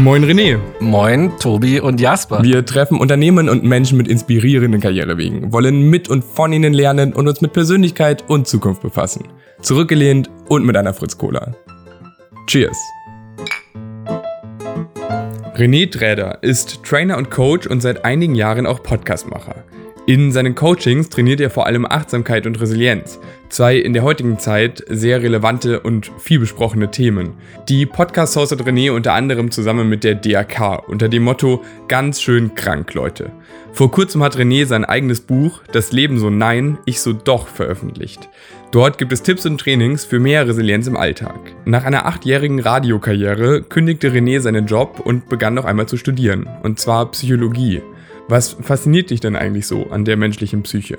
Moin René. Moin Tobi und Jasper. Wir treffen Unternehmen und Menschen mit inspirierenden Karrierewegen, wollen mit und von ihnen lernen und uns mit Persönlichkeit und Zukunft befassen. Zurückgelehnt und mit einer Fritz Cola. Cheers. René Träder ist Trainer und Coach und seit einigen Jahren auch Podcastmacher. In seinen Coachings trainiert er vor allem Achtsamkeit und Resilienz, zwei in der heutigen Zeit sehr relevante und viel besprochene Themen. Die Podcast hostet René unter anderem zusammen mit der DRK unter dem Motto Ganz schön krank, Leute. Vor kurzem hat René sein eigenes Buch Das Leben so nein, ich so doch veröffentlicht. Dort gibt es Tipps und Trainings für mehr Resilienz im Alltag. Nach einer achtjährigen Radiokarriere kündigte René seinen Job und begann noch einmal zu studieren, und zwar Psychologie. Was fasziniert dich denn eigentlich so an der menschlichen Psyche?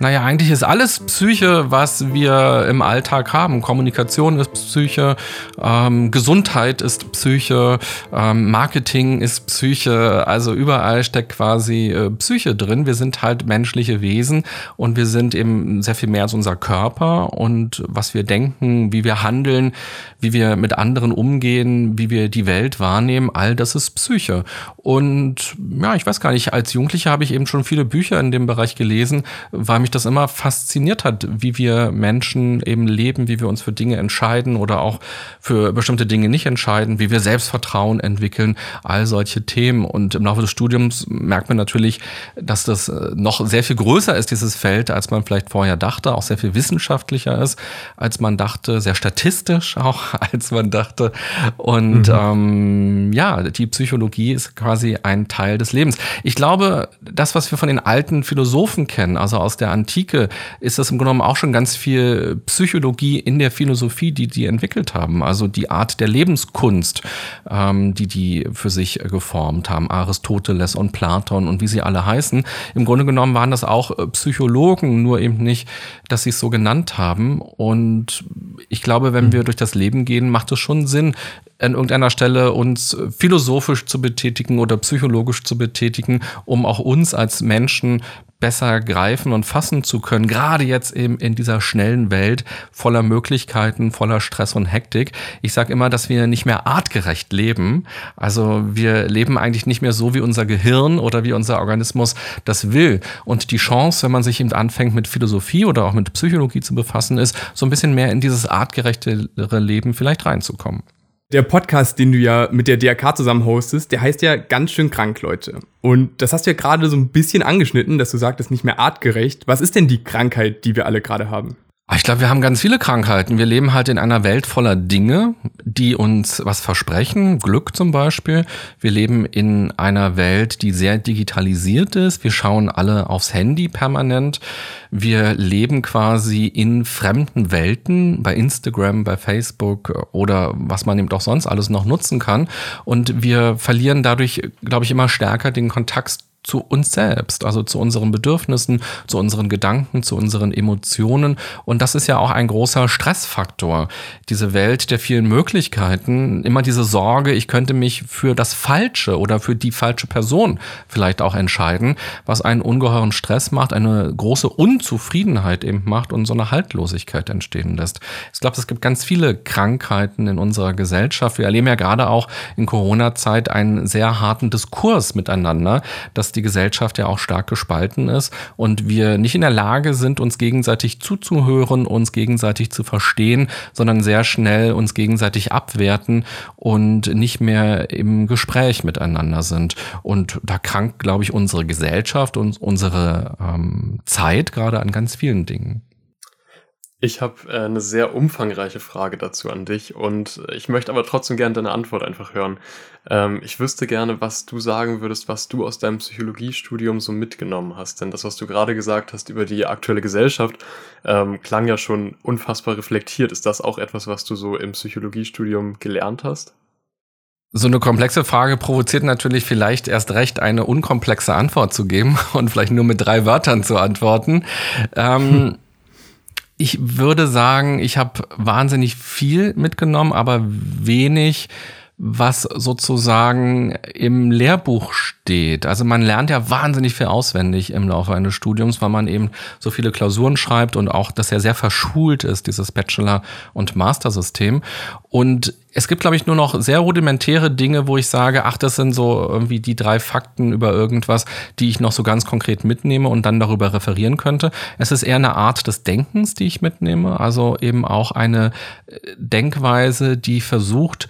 Naja, eigentlich ist alles Psyche, was wir im Alltag haben. Kommunikation ist Psyche, ähm, Gesundheit ist Psyche, ähm, Marketing ist Psyche. Also überall steckt quasi äh, Psyche drin. Wir sind halt menschliche Wesen und wir sind eben sehr viel mehr als unser Körper und was wir denken, wie wir handeln, wie wir mit anderen umgehen, wie wir die Welt wahrnehmen, all das ist Psyche. Und ja, ich weiß gar nicht, als Jugendlicher habe ich eben schon viele Bücher in dem Bereich gelesen, weil mich mich das immer fasziniert hat, wie wir Menschen eben leben, wie wir uns für Dinge entscheiden oder auch für bestimmte Dinge nicht entscheiden, wie wir Selbstvertrauen entwickeln, all solche Themen. Und im Laufe des Studiums merkt man natürlich, dass das äh, noch sehr viel größer ist, dieses Feld, als man vielleicht vorher dachte, auch sehr viel wissenschaftlicher ist, als man dachte, sehr statistisch auch, als man dachte. Und mhm. ähm, ja, die Psychologie ist quasi ein Teil des Lebens. Ich glaube, das, was wir von den alten Philosophen kennen, also aus der Antike ist das im Grunde genommen auch schon ganz viel Psychologie in der Philosophie, die die entwickelt haben. Also die Art der Lebenskunst, ähm, die die für sich geformt haben. Aristoteles und Platon und wie sie alle heißen. Im Grunde genommen waren das auch äh, Psychologen, nur eben nicht, dass sie es so genannt haben. Und ich glaube, wenn wir durch das Leben gehen, macht es schon Sinn, an irgendeiner Stelle uns philosophisch zu betätigen oder psychologisch zu betätigen, um auch uns als Menschen besser greifen und fassen zu können, gerade jetzt eben in dieser schnellen Welt voller Möglichkeiten, voller Stress und Hektik. Ich sage immer, dass wir nicht mehr artgerecht leben. Also wir leben eigentlich nicht mehr so, wie unser Gehirn oder wie unser Organismus das will. Und die Chance, wenn man sich eben anfängt mit Philosophie oder auch mit Psychologie zu befassen, ist, so ein bisschen mehr in dieses artgerechtere Leben vielleicht reinzukommen. Der Podcast, den du ja mit der DRK zusammen hostest, der heißt ja ganz schön krank, Leute. Und das hast du ja gerade so ein bisschen angeschnitten, dass du sagtest, nicht mehr artgerecht. Was ist denn die Krankheit, die wir alle gerade haben? Ah, ich glaube, wir haben ganz viele Krankheiten. Wir leben halt in einer Welt voller Dinge, die uns was versprechen. Glück zum Beispiel. Wir leben in einer Welt, die sehr digitalisiert ist. Wir schauen alle aufs Handy permanent. Wir leben quasi in fremden Welten bei Instagram, bei Facebook oder was man eben doch sonst alles noch nutzen kann. Und wir verlieren dadurch, glaube ich, immer stärker den Kontakt zu uns selbst, also zu unseren Bedürfnissen, zu unseren Gedanken, zu unseren Emotionen. Und das ist ja auch ein großer Stressfaktor. Diese Welt der vielen Möglichkeiten, immer diese Sorge, ich könnte mich für das Falsche oder für die falsche Person vielleicht auch entscheiden, was einen ungeheuren Stress macht, eine große Unzufriedenheit eben macht und so eine Haltlosigkeit entstehen lässt. Ich glaube, es gibt ganz viele Krankheiten in unserer Gesellschaft. Wir erleben ja gerade auch in Corona-Zeit einen sehr harten Diskurs miteinander, dass die die Gesellschaft ja auch stark gespalten ist und wir nicht in der Lage sind, uns gegenseitig zuzuhören, uns gegenseitig zu verstehen, sondern sehr schnell uns gegenseitig abwerten und nicht mehr im Gespräch miteinander sind. Und da krankt, glaube ich, unsere Gesellschaft und unsere ähm, Zeit gerade an ganz vielen Dingen. Ich habe äh, eine sehr umfangreiche Frage dazu an dich und ich möchte aber trotzdem gerne deine Antwort einfach hören. Ähm, ich wüsste gerne, was du sagen würdest, was du aus deinem Psychologiestudium so mitgenommen hast. Denn das, was du gerade gesagt hast über die aktuelle Gesellschaft, ähm, klang ja schon unfassbar reflektiert. Ist das auch etwas, was du so im Psychologiestudium gelernt hast? So eine komplexe Frage provoziert natürlich vielleicht erst recht, eine unkomplexe Antwort zu geben und vielleicht nur mit drei Wörtern zu antworten. Ähm, ich würde sagen, ich habe wahnsinnig viel mitgenommen, aber wenig was sozusagen im Lehrbuch steht. Also man lernt ja wahnsinnig viel auswendig im Laufe eines Studiums, weil man eben so viele Klausuren schreibt und auch, dass er sehr verschult ist, dieses Bachelor- und Master-System. Und es gibt, glaube ich, nur noch sehr rudimentäre Dinge, wo ich sage, ach, das sind so irgendwie die drei Fakten über irgendwas, die ich noch so ganz konkret mitnehme und dann darüber referieren könnte. Es ist eher eine Art des Denkens, die ich mitnehme, also eben auch eine äh, Denkweise, die versucht,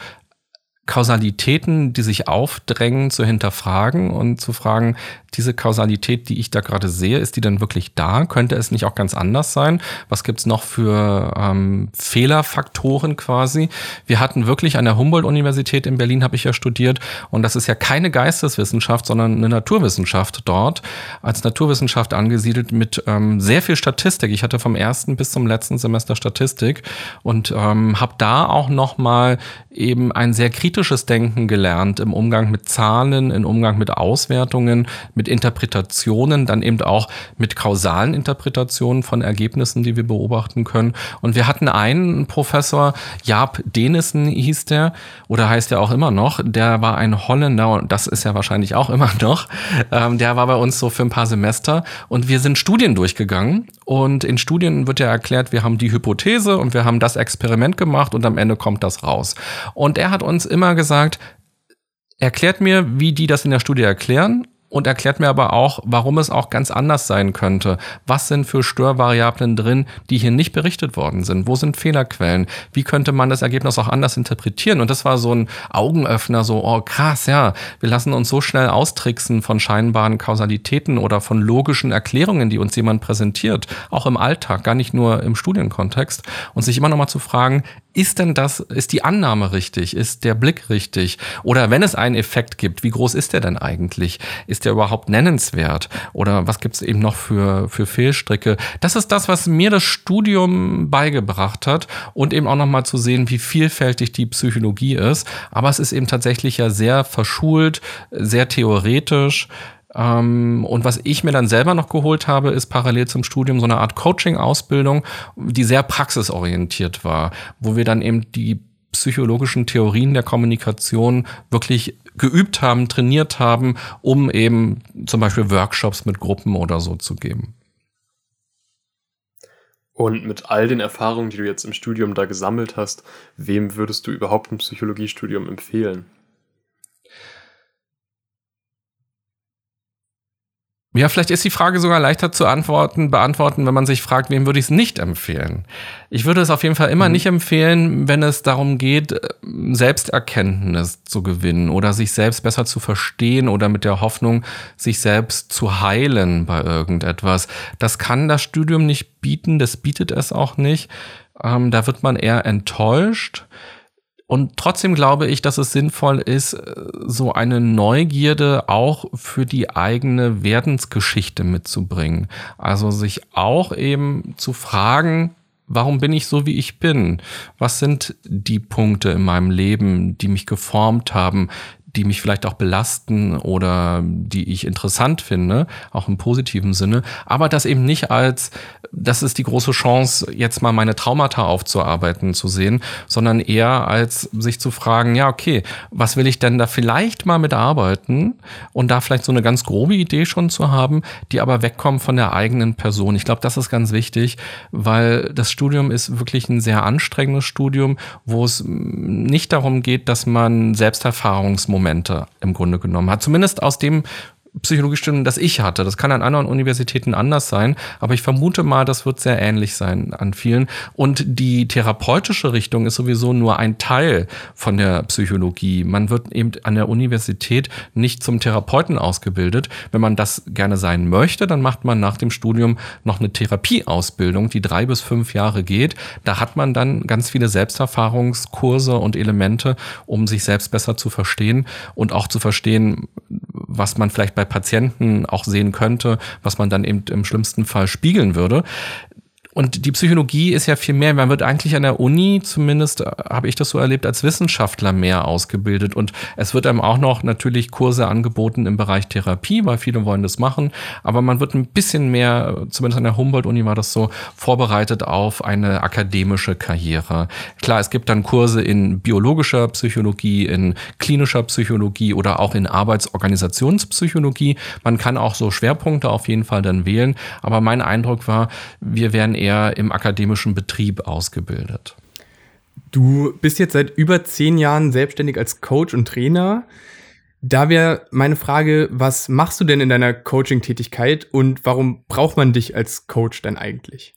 Kausalitäten, die sich aufdrängen, zu hinterfragen und zu fragen, diese Kausalität, die ich da gerade sehe, ist die denn wirklich da? Könnte es nicht auch ganz anders sein? Was gibt's noch für ähm, Fehlerfaktoren quasi? Wir hatten wirklich an der Humboldt-Universität in Berlin, habe ich ja studiert, und das ist ja keine Geisteswissenschaft, sondern eine Naturwissenschaft dort, als Naturwissenschaft angesiedelt mit ähm, sehr viel Statistik. Ich hatte vom ersten bis zum letzten Semester Statistik und ähm, habe da auch noch mal eben ein sehr kritisches Denken gelernt im Umgang mit Zahlen, im Umgang mit Auswertungen, mit Interpretationen, dann eben auch mit kausalen Interpretationen von Ergebnissen, die wir beobachten können. Und wir hatten einen Professor, Jaap Denissen hieß der, oder heißt er auch immer noch, der war ein Holländer, und das ist ja wahrscheinlich auch immer noch, ähm, der war bei uns so für ein paar Semester und wir sind Studien durchgegangen und in Studien wird ja erklärt, wir haben die Hypothese und wir haben das Experiment gemacht und am Ende kommt das raus. Und er hat uns immer gesagt, erklärt mir, wie die das in der Studie erklären und erklärt mir aber auch, warum es auch ganz anders sein könnte. Was sind für Störvariablen drin, die hier nicht berichtet worden sind? Wo sind Fehlerquellen? Wie könnte man das Ergebnis auch anders interpretieren? Und das war so ein Augenöffner, so, oh krass, ja, wir lassen uns so schnell austricksen von scheinbaren Kausalitäten oder von logischen Erklärungen, die uns jemand präsentiert, auch im Alltag, gar nicht nur im Studienkontext. Und sich immer noch mal zu fragen, ist denn das, ist die Annahme richtig? Ist der Blick richtig? Oder wenn es einen Effekt gibt, wie groß ist der denn eigentlich? Ist der überhaupt nennenswert? Oder was gibt es eben noch für, für Fehlstricke? Das ist das, was mir das Studium beigebracht hat und eben auch nochmal zu sehen, wie vielfältig die Psychologie ist. Aber es ist eben tatsächlich ja sehr verschult, sehr theoretisch. Ähm, und was ich mir dann selber noch geholt habe, ist parallel zum Studium so eine Art Coaching-Ausbildung, die sehr praxisorientiert war, wo wir dann eben die psychologischen Theorien der Kommunikation wirklich geübt haben, trainiert haben, um eben zum Beispiel Workshops mit Gruppen oder so zu geben. Und mit all den Erfahrungen, die du jetzt im Studium da gesammelt hast, wem würdest du überhaupt ein Psychologiestudium empfehlen? Ja, vielleicht ist die Frage sogar leichter zu antworten, beantworten, wenn man sich fragt, wem würde ich es nicht empfehlen. Ich würde es auf jeden Fall immer mhm. nicht empfehlen, wenn es darum geht, Selbsterkenntnis zu gewinnen oder sich selbst besser zu verstehen oder mit der Hoffnung, sich selbst zu heilen bei irgendetwas. Das kann das Studium nicht bieten, das bietet es auch nicht. Ähm, da wird man eher enttäuscht. Und trotzdem glaube ich, dass es sinnvoll ist, äh, so eine Neugierde auch für die eigene Werdensgeschichte mitzubringen. Also sich auch eben zu fragen, warum bin ich so, wie ich bin? Was sind die Punkte in meinem Leben, die mich geformt haben, die mich vielleicht auch belasten oder die ich interessant finde, auch im positiven Sinne, aber das eben nicht als, das ist die große Chance, jetzt mal meine Traumata aufzuarbeiten zu sehen, sondern eher als sich zu fragen, ja, okay, was will ich denn da vielleicht mal mitarbeiten und da vielleicht so eine ganz grobe Idee schon zu haben, die aber wegkommt von der eigenen Person. Ich glaube, das ist ganz wichtig, weil das Studium ist wirklich ein sehr anstrengendes Studium, wo es nicht darum geht, dass man Selbsterfahrungsmomente Momente im Grunde genommen hat. Zumindest aus dem Psychologiestudium, das ich hatte. Das kann an anderen Universitäten anders sein, aber ich vermute mal, das wird sehr ähnlich sein an vielen. Und die therapeutische Richtung ist sowieso nur ein Teil von der Psychologie. Man wird eben an der Universität nicht zum Therapeuten ausgebildet. Wenn man das gerne sein möchte, dann macht man nach dem Studium noch eine Therapieausbildung, die drei bis fünf Jahre geht. Da hat man dann ganz viele Selbsterfahrungskurse und Elemente, um sich selbst besser zu verstehen und auch zu verstehen, was man vielleicht bei Patienten auch sehen könnte, was man dann eben im schlimmsten Fall spiegeln würde. Und die Psychologie ist ja viel mehr, man wird eigentlich an der Uni, zumindest äh, habe ich das so erlebt, als Wissenschaftler mehr ausgebildet. Und es wird einem auch noch natürlich Kurse angeboten im Bereich Therapie, weil viele wollen das machen. Aber man wird ein bisschen mehr, zumindest an der Humboldt-Uni war das so, vorbereitet auf eine akademische Karriere. Klar, es gibt dann Kurse in biologischer Psychologie, in klinischer Psychologie oder auch in Arbeitsorganisationspsychologie. Man kann auch so Schwerpunkte auf jeden Fall dann wählen. Aber mein Eindruck war, wir werden eher eher im akademischen Betrieb ausgebildet. Du bist jetzt seit über zehn Jahren selbstständig als Coach und Trainer. Da wäre meine Frage, was machst du denn in deiner Coaching-Tätigkeit und warum braucht man dich als Coach denn eigentlich?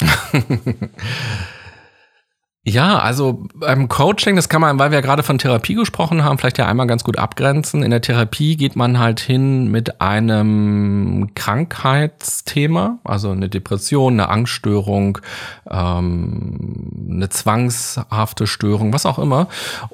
Ja, also beim Coaching, das kann man, weil wir ja gerade von Therapie gesprochen haben, vielleicht ja einmal ganz gut abgrenzen. In der Therapie geht man halt hin mit einem Krankheitsthema, also eine Depression, eine Angststörung, ähm, eine zwangshafte Störung, was auch immer.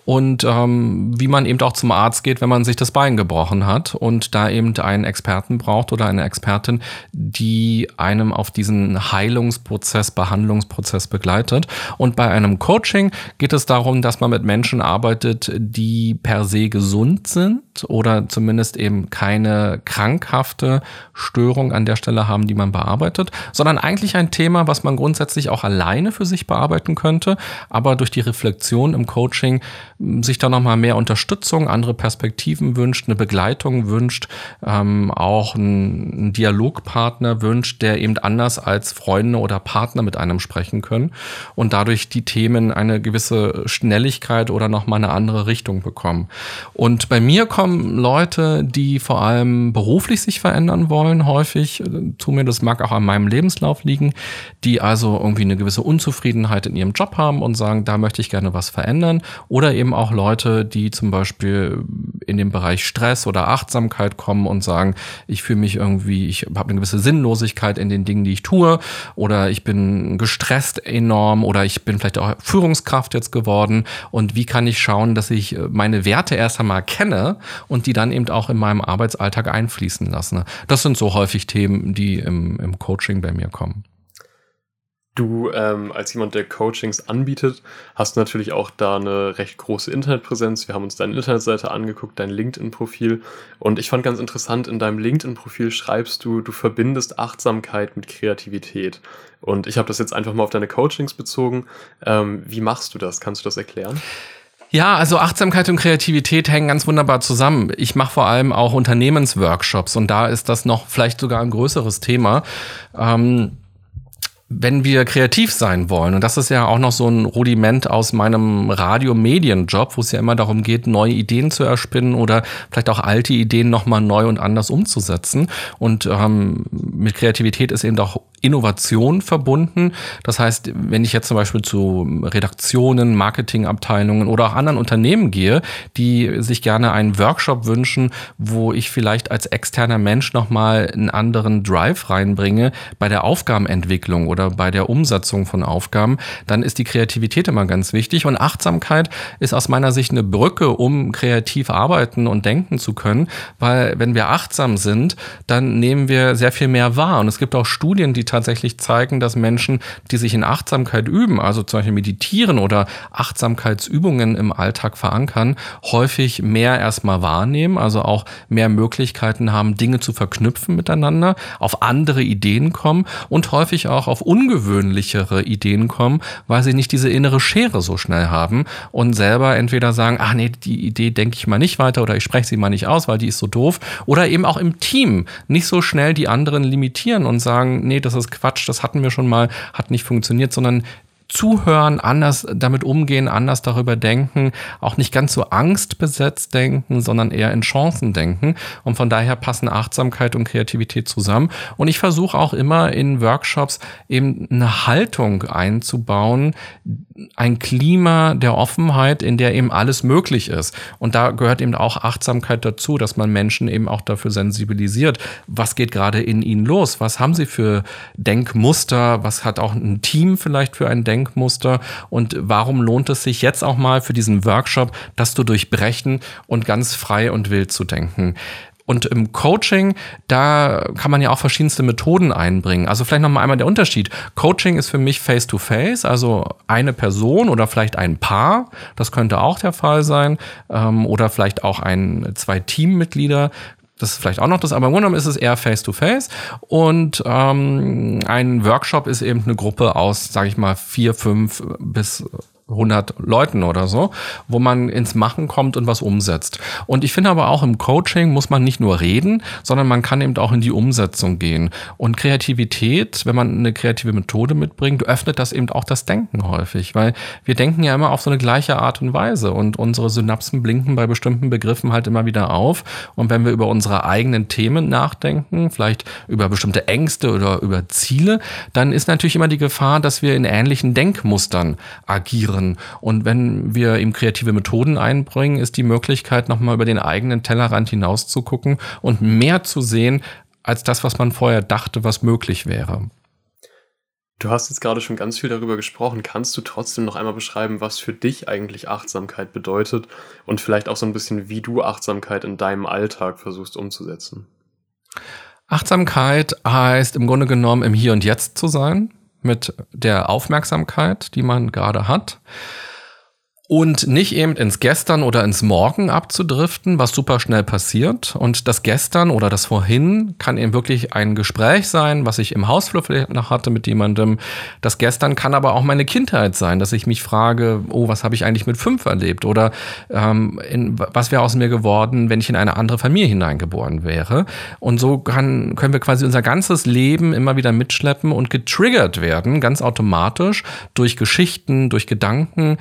Und ähm, wie man eben auch zum Arzt geht, wenn man sich das Bein gebrochen hat und da eben einen Experten braucht oder eine Expertin, die einem auf diesen Heilungsprozess, Behandlungsprozess begleitet. Und bei einem Coaching. Geht es darum, dass man mit Menschen arbeitet, die per se gesund sind oder zumindest eben keine krankhafte Störung an der Stelle haben, die man bearbeitet, sondern eigentlich ein Thema, was man grundsätzlich auch alleine für sich bearbeiten könnte, aber durch die Reflexion im Coaching hm, sich da nochmal mehr Unterstützung, andere Perspektiven wünscht, eine Begleitung wünscht, ähm, auch einen Dialogpartner wünscht, der eben anders als Freunde oder Partner mit einem sprechen können und dadurch die Themen Themen eine gewisse Schnelligkeit oder nochmal eine andere Richtung bekommen. Und bei mir kommen Leute, die vor allem beruflich sich verändern wollen, häufig, zu mir, das mag auch an meinem Lebenslauf liegen, die also irgendwie eine gewisse Unzufriedenheit in ihrem Job haben und sagen, da möchte ich gerne was verändern. Oder eben auch Leute, die zum Beispiel in den Bereich Stress oder Achtsamkeit kommen und sagen, ich fühle mich irgendwie, ich habe eine gewisse Sinnlosigkeit in den Dingen, die ich tue, oder ich bin gestresst enorm, oder ich bin vielleicht auch Führungskraft jetzt geworden und wie kann ich schauen, dass ich äh, meine Werte erst einmal kenne und die dann eben auch in meinem Arbeitsalltag einfließen lasse. Das sind so häufig Themen, die im, im Coaching bei mir kommen. Du ähm, als jemand, der Coachings anbietet, hast natürlich auch da eine recht große Internetpräsenz. Wir haben uns deine Internetseite angeguckt, dein LinkedIn-Profil. Und ich fand ganz interessant, in deinem LinkedIn-Profil schreibst du, du verbindest Achtsamkeit mit Kreativität. Und ich habe das jetzt einfach mal auf deine Coachings bezogen. Ähm, wie machst du das? Kannst du das erklären? Ja, also Achtsamkeit und Kreativität hängen ganz wunderbar zusammen. Ich mache vor allem auch Unternehmensworkshops und da ist das noch vielleicht sogar ein größeres Thema. Ähm wenn wir kreativ sein wollen, und das ist ja auch noch so ein Rudiment aus meinem Radio-Medienjob, wo es ja immer darum geht, neue Ideen zu erspinnen oder vielleicht auch alte Ideen nochmal neu und anders umzusetzen. Und ähm, mit Kreativität ist eben auch Innovation verbunden. Das heißt, wenn ich jetzt zum Beispiel zu Redaktionen, Marketingabteilungen oder auch anderen Unternehmen gehe, die sich gerne einen Workshop wünschen, wo ich vielleicht als externer Mensch nochmal einen anderen Drive reinbringe bei der Aufgabenentwicklung oder bei der Umsetzung von Aufgaben, dann ist die Kreativität immer ganz wichtig. Und Achtsamkeit ist aus meiner Sicht eine Brücke, um kreativ arbeiten und denken zu können, weil wenn wir achtsam sind, dann nehmen wir sehr viel mehr wahr. Und es gibt auch Studien, die tatsächlich zeigen, dass Menschen, die sich in Achtsamkeit üben, also zum Beispiel meditieren oder Achtsamkeitsübungen im Alltag verankern, häufig mehr erstmal wahrnehmen, also auch mehr Möglichkeiten haben, Dinge zu verknüpfen miteinander, auf andere Ideen kommen und häufig auch auf ungewöhnlichere Ideen kommen, weil sie nicht diese innere Schere so schnell haben und selber entweder sagen, ach nee, die Idee denke ich mal nicht weiter oder ich spreche sie mal nicht aus, weil die ist so doof. Oder eben auch im Team nicht so schnell die anderen limitieren und sagen, nee, das ist Quatsch, das hatten wir schon mal, hat nicht funktioniert, sondern zuhören, anders damit umgehen, anders darüber denken, auch nicht ganz so angstbesetzt denken, sondern eher in Chancen denken. Und von daher passen Achtsamkeit und Kreativität zusammen. Und ich versuche auch immer in Workshops eben eine Haltung einzubauen, ein Klima der Offenheit, in der eben alles möglich ist. Und da gehört eben auch Achtsamkeit dazu, dass man Menschen eben auch dafür sensibilisiert. Was geht gerade in ihnen los? Was haben sie für Denkmuster? Was hat auch ein Team vielleicht für ein Denkmuster? Und warum lohnt es sich jetzt auch mal für diesen Workshop, das zu durchbrechen und ganz frei und wild zu denken. Und im Coaching, da kann man ja auch verschiedenste Methoden einbringen. Also vielleicht nochmal einmal der Unterschied. Coaching ist für mich face-to-face, -face, also eine Person oder vielleicht ein Paar. Das könnte auch der Fall sein. Ähm, oder vielleicht auch ein, zwei Teammitglieder. Das ist vielleicht auch noch das, aber im Grunde genommen ist es eher face-to-face. -face. Und ähm, ein Workshop ist eben eine Gruppe aus, sage ich mal, vier, fünf bis 100 Leuten oder so, wo man ins Machen kommt und was umsetzt. Und ich finde aber auch im Coaching muss man nicht nur reden, sondern man kann eben auch in die Umsetzung gehen. Und Kreativität, wenn man eine kreative Methode mitbringt, öffnet das eben auch das Denken häufig, weil wir denken ja immer auf so eine gleiche Art und Weise und unsere Synapsen blinken bei bestimmten Begriffen halt immer wieder auf. Und wenn wir über unsere eigenen Themen nachdenken, vielleicht über bestimmte Ängste oder über Ziele, dann ist natürlich immer die Gefahr, dass wir in ähnlichen Denkmustern agieren anderen. Und wenn wir ihm kreative Methoden einbringen, ist die Möglichkeit, nochmal über den eigenen Tellerrand hinaus zu gucken und mehr zu sehen, als das, was man vorher dachte, was möglich wäre. Du hast jetzt gerade schon ganz viel darüber gesprochen. Kannst du trotzdem noch einmal beschreiben, was für dich eigentlich Achtsamkeit bedeutet und vielleicht auch so ein bisschen, wie du Achtsamkeit in deinem Alltag versuchst umzusetzen? Achtsamkeit heißt im Grunde genommen im Hier und Jetzt zu sein, mit der Aufmerksamkeit, die man gerade hat und nicht eben ins Gestern oder ins Morgen abzudriften, was super schnell passiert. Und das Gestern oder das Vorhin kann eben wirklich ein Gespräch sein, was ich im Hausflur vielleicht noch hatte mit jemandem. Das Gestern kann aber auch meine Kindheit sein, dass ich mich frage, oh, was habe ich eigentlich mit fünf erlebt? Oder ähm, in, was wäre aus mir geworden, wenn ich in eine andere Familie hineingeboren wäre? Und so kann, können wir quasi unser ganzes Leben immer wieder mitschleppen und getriggert werden, ganz automatisch durch Geschichten, durch Gedanken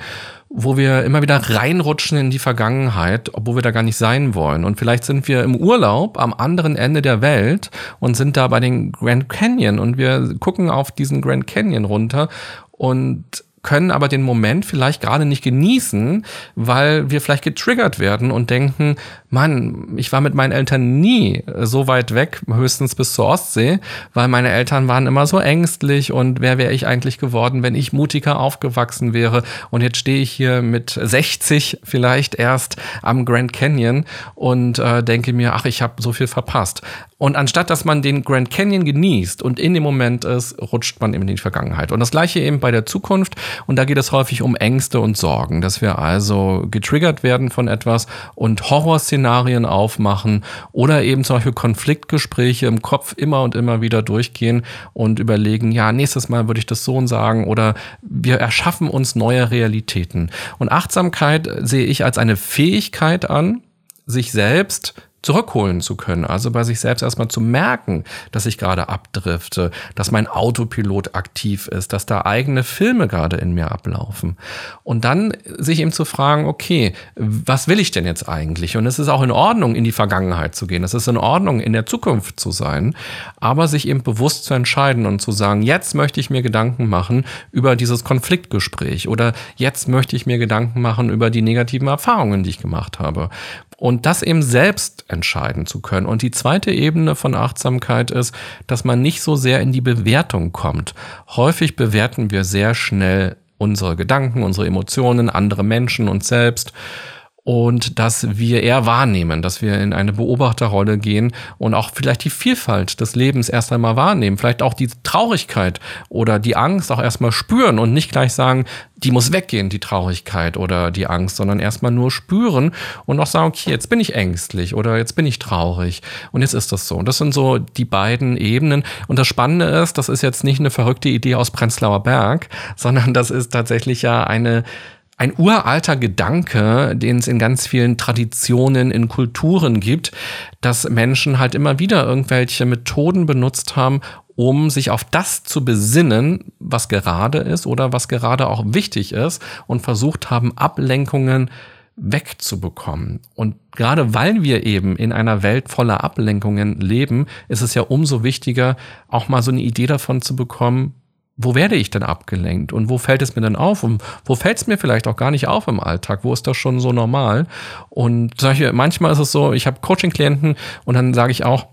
wo wir immer wieder reinrutschen in die Vergangenheit, obwohl wir da gar nicht sein wollen. Und vielleicht sind wir im Urlaub am anderen Ende der Welt und sind da bei den Grand Canyon und wir gucken auf diesen Grand Canyon runter und können aber den Moment vielleicht gerade nicht genießen, weil wir vielleicht getriggert werden und denken, Mann, ich war mit meinen Eltern nie so weit weg, höchstens bis zur Ostsee, weil meine Eltern waren immer so ängstlich und wer wäre ich eigentlich geworden, wenn ich mutiger aufgewachsen wäre und jetzt stehe ich hier mit 60 vielleicht erst am Grand Canyon und äh, denke mir, ach, ich habe so viel verpasst. Und anstatt dass man den Grand Canyon genießt und in dem Moment ist, rutscht man eben in die Vergangenheit. Und das gleiche eben bei der Zukunft. Und da geht es häufig um Ängste und Sorgen, dass wir also getriggert werden von etwas und Horrorszenarien aufmachen oder eben zum Beispiel Konfliktgespräche im Kopf immer und immer wieder durchgehen und überlegen, ja, nächstes Mal würde ich das so und sagen oder wir erschaffen uns neue Realitäten. Und Achtsamkeit sehe ich als eine Fähigkeit an, sich selbst zurückholen zu können. Also bei sich selbst erstmal zu merken, dass ich gerade abdrifte, dass mein Autopilot aktiv ist, dass da eigene Filme gerade in mir ablaufen. Und dann sich eben zu fragen, okay, was will ich denn jetzt eigentlich? Und es ist auch in Ordnung, in die Vergangenheit zu gehen. Es ist in Ordnung, in der Zukunft zu sein, aber sich eben bewusst zu entscheiden und zu sagen, jetzt möchte ich mir Gedanken machen über dieses Konfliktgespräch oder jetzt möchte ich mir Gedanken machen über die negativen Erfahrungen, die ich gemacht habe. Und das eben selbst entscheiden zu können. Und die zweite Ebene von Achtsamkeit ist, dass man nicht so sehr in die Bewertung kommt. Häufig bewerten wir sehr schnell unsere Gedanken, unsere Emotionen, andere Menschen, uns selbst und dass wir eher wahrnehmen, dass wir in eine Beobachterrolle gehen und auch vielleicht die Vielfalt des Lebens erst einmal wahrnehmen, vielleicht auch die Traurigkeit oder die Angst auch erstmal spüren und nicht gleich sagen, die muss weggehen, die Traurigkeit oder die Angst, sondern erstmal nur spüren und auch sagen, okay, jetzt bin ich ängstlich oder jetzt bin ich traurig und jetzt ist das so. Und das sind so die beiden Ebenen. Und das Spannende ist, das ist jetzt nicht eine verrückte Idee aus Prenzlauer Berg, sondern das ist tatsächlich ja eine ein uralter Gedanke, den es in ganz vielen Traditionen, in Kulturen gibt, dass Menschen halt immer wieder irgendwelche Methoden benutzt haben, um sich auf das zu besinnen, was gerade ist oder was gerade auch wichtig ist und versucht haben, Ablenkungen wegzubekommen. Und gerade weil wir eben in einer Welt voller Ablenkungen leben, ist es ja umso wichtiger, auch mal so eine Idee davon zu bekommen, wo werde ich denn abgelenkt? Und wo fällt es mir denn auf? Und wo fällt es mir vielleicht auch gar nicht auf im Alltag, wo ist das schon so normal? Und solche, manchmal ist es so, ich habe Coaching-Klienten und dann sage ich auch,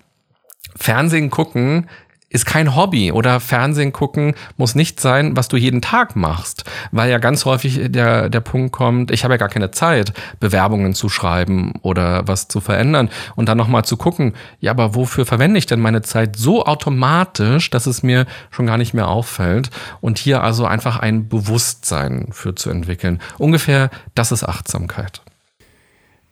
Fernsehen gucken ist kein Hobby oder Fernsehen gucken muss nicht sein, was du jeden Tag machst, weil ja ganz häufig der, der Punkt kommt, ich habe ja gar keine Zeit, Bewerbungen zu schreiben oder was zu verändern und dann nochmal zu gucken, ja, aber wofür verwende ich denn meine Zeit so automatisch, dass es mir schon gar nicht mehr auffällt und hier also einfach ein Bewusstsein für zu entwickeln. Ungefähr, das ist Achtsamkeit.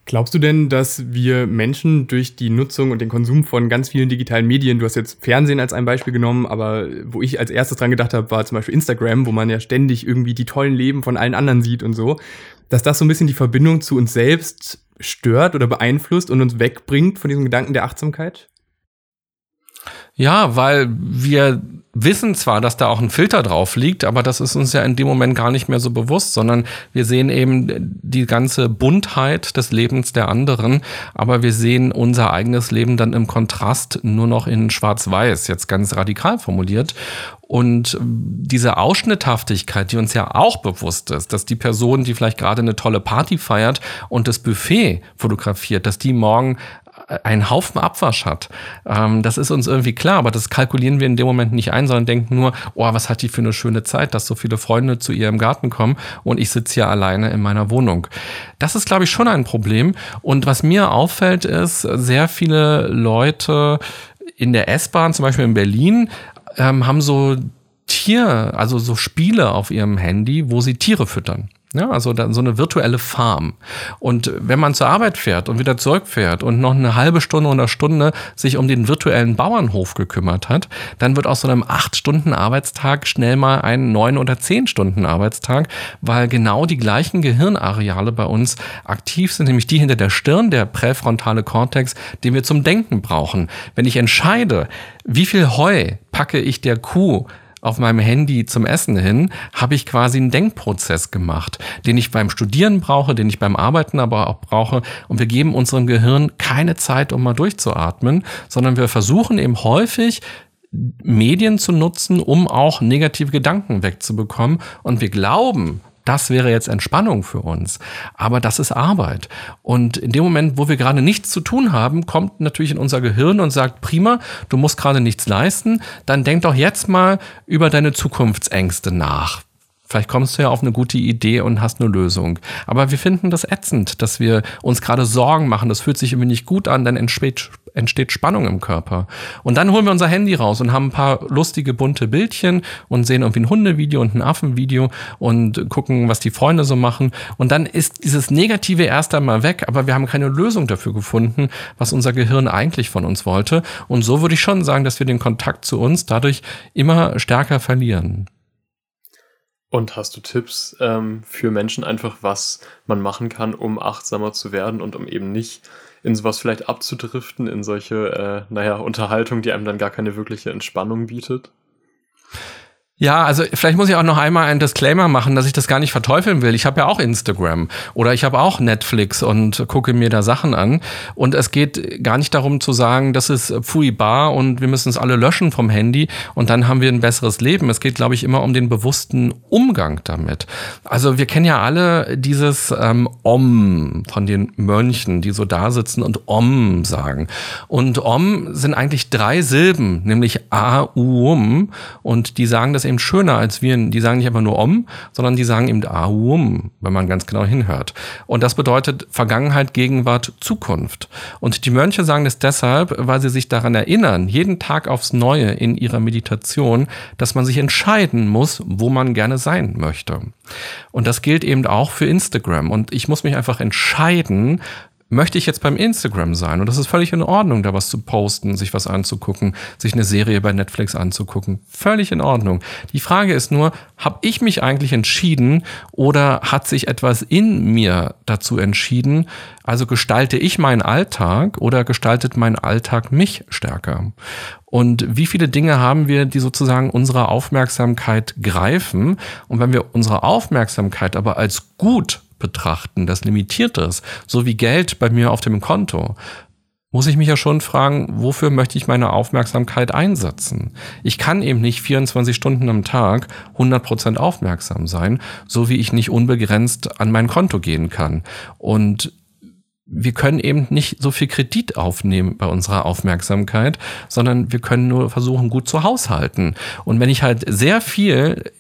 Glaubst du denn, dass wir Menschen durch die Nutzung und den Konsum von ganz vielen digitalen Medien, du hast jetzt Fernsehen als ein Beispiel genommen, aber wo ich als erstes dran gedacht habe, war zum Beispiel Instagram, wo man ja ständig irgendwie die tollen Leben von allen anderen sieht und so, dass das so ein bisschen die Verbindung zu uns selbst stört oder beeinflusst und uns wegbringt von diesem Gedanken der Achtsamkeit? Ja, weil wir wissen zwar, dass da auch ein Filter drauf liegt, aber das ist uns ja in dem Moment gar nicht mehr so bewusst, sondern wir sehen eben die ganze Buntheit des Lebens der anderen, aber wir sehen unser eigenes Leben dann im Kontrast nur noch in Schwarz-Weiß, jetzt ganz radikal formuliert. Und diese Ausschnitthaftigkeit, die uns ja auch bewusst ist, dass die Person, die vielleicht gerade eine tolle Party feiert und das Buffet fotografiert, dass die morgen einen Haufen Abwasch hat. Ähm, das ist uns irgendwie klar, aber das kalkulieren wir in dem Moment nicht ein, sondern denken nur, oh, was hat die für eine schöne Zeit, dass so viele Freunde zu ihr im Garten kommen und ich sitze hier alleine in meiner Wohnung. Das ist, glaube ich, schon ein Problem. Und was mir auffällt, ist, sehr viele Leute in der S-Bahn, zum Beispiel in Berlin, ähm, haben so Tier, also so Spiele auf ihrem Handy, wo sie Tiere füttern. Ja, also dann so eine virtuelle Farm. Und wenn man zur Arbeit fährt und wieder zurückfährt und noch eine halbe Stunde oder Stunde sich um den virtuellen Bauernhof gekümmert hat, dann wird aus so einem acht Stunden Arbeitstag schnell mal ein neun oder zehn Stunden Arbeitstag, weil genau die gleichen Gehirnareale bei uns aktiv sind, nämlich die hinter der Stirn, der präfrontale Kortex, den wir zum Denken brauchen. Wenn ich entscheide, wie viel Heu packe ich der Kuh auf meinem Handy zum Essen hin, habe ich quasi einen Denkprozess gemacht, den ich beim Studieren brauche, den ich beim Arbeiten aber auch brauche. Und wir geben unserem Gehirn keine Zeit, um mal durchzuatmen, sondern wir versuchen eben häufig, Medien zu nutzen, um auch negative Gedanken wegzubekommen. Und wir glauben, das wäre jetzt Entspannung für uns. Aber das ist Arbeit. Und in dem Moment, wo wir gerade nichts zu tun haben, kommt natürlich in unser Gehirn und sagt, prima, du musst gerade nichts leisten, dann denk doch jetzt mal über deine Zukunftsängste nach. Vielleicht kommst du ja auf eine gute Idee und hast eine Lösung. Aber wir finden das ätzend, dass wir uns gerade Sorgen machen. Das fühlt sich irgendwie nicht gut an, dann entsteht, entsteht Spannung im Körper. Und dann holen wir unser Handy raus und haben ein paar lustige, bunte Bildchen und sehen irgendwie ein Hundevideo und ein Affenvideo und gucken, was die Freunde so machen. Und dann ist dieses Negative erst einmal weg, aber wir haben keine Lösung dafür gefunden, was unser Gehirn eigentlich von uns wollte. Und so würde ich schon sagen, dass wir den Kontakt zu uns dadurch immer stärker verlieren. Und hast du Tipps ähm, für Menschen einfach, was man machen kann, um achtsamer zu werden und um eben nicht in sowas vielleicht abzudriften, in solche, äh, naja, Unterhaltung, die einem dann gar keine wirkliche Entspannung bietet? Ja, also vielleicht muss ich auch noch einmal einen Disclaimer machen, dass ich das gar nicht verteufeln will. Ich habe ja auch Instagram oder ich habe auch Netflix und gucke mir da Sachen an. Und es geht gar nicht darum zu sagen, das ist Fui Bar und wir müssen es alle löschen vom Handy und dann haben wir ein besseres Leben. Es geht, glaube ich, immer um den bewussten Umgang damit. Also wir kennen ja alle dieses ähm, Om von den Mönchen, die so da sitzen und Om sagen. Und Om sind eigentlich drei Silben, nämlich A, U, Um. Und die sagen das das eben schöner als wir. Die sagen nicht einfach nur Om, sondern die sagen eben Ahum, wenn man ganz genau hinhört. Und das bedeutet Vergangenheit, Gegenwart, Zukunft. Und die Mönche sagen das deshalb, weil sie sich daran erinnern, jeden Tag aufs Neue in ihrer Meditation, dass man sich entscheiden muss, wo man gerne sein möchte. Und das gilt eben auch für Instagram. Und ich muss mich einfach entscheiden, möchte ich jetzt beim Instagram sein? Und das ist völlig in Ordnung, da was zu posten, sich was anzugucken, sich eine Serie bei Netflix anzugucken. Völlig in Ordnung. Die Frage ist nur, habe ich mich eigentlich entschieden oder hat sich etwas in mir dazu entschieden? Also gestalte ich meinen Alltag oder gestaltet mein Alltag mich stärker? Und wie viele Dinge haben wir, die sozusagen unsere Aufmerksamkeit greifen? Und wenn wir unsere Aufmerksamkeit aber als gut betrachten, das limitiert ist, so wie Geld bei mir auf dem Konto, muss ich mich ja schon fragen, wofür möchte ich meine Aufmerksamkeit einsetzen? Ich kann eben nicht 24 Stunden am Tag 100% aufmerksam sein, so wie ich nicht unbegrenzt an mein Konto gehen kann. Und wir können eben nicht so viel Kredit aufnehmen bei unserer Aufmerksamkeit, sondern wir können nur versuchen, gut zu haushalten. Und wenn ich halt sehr viel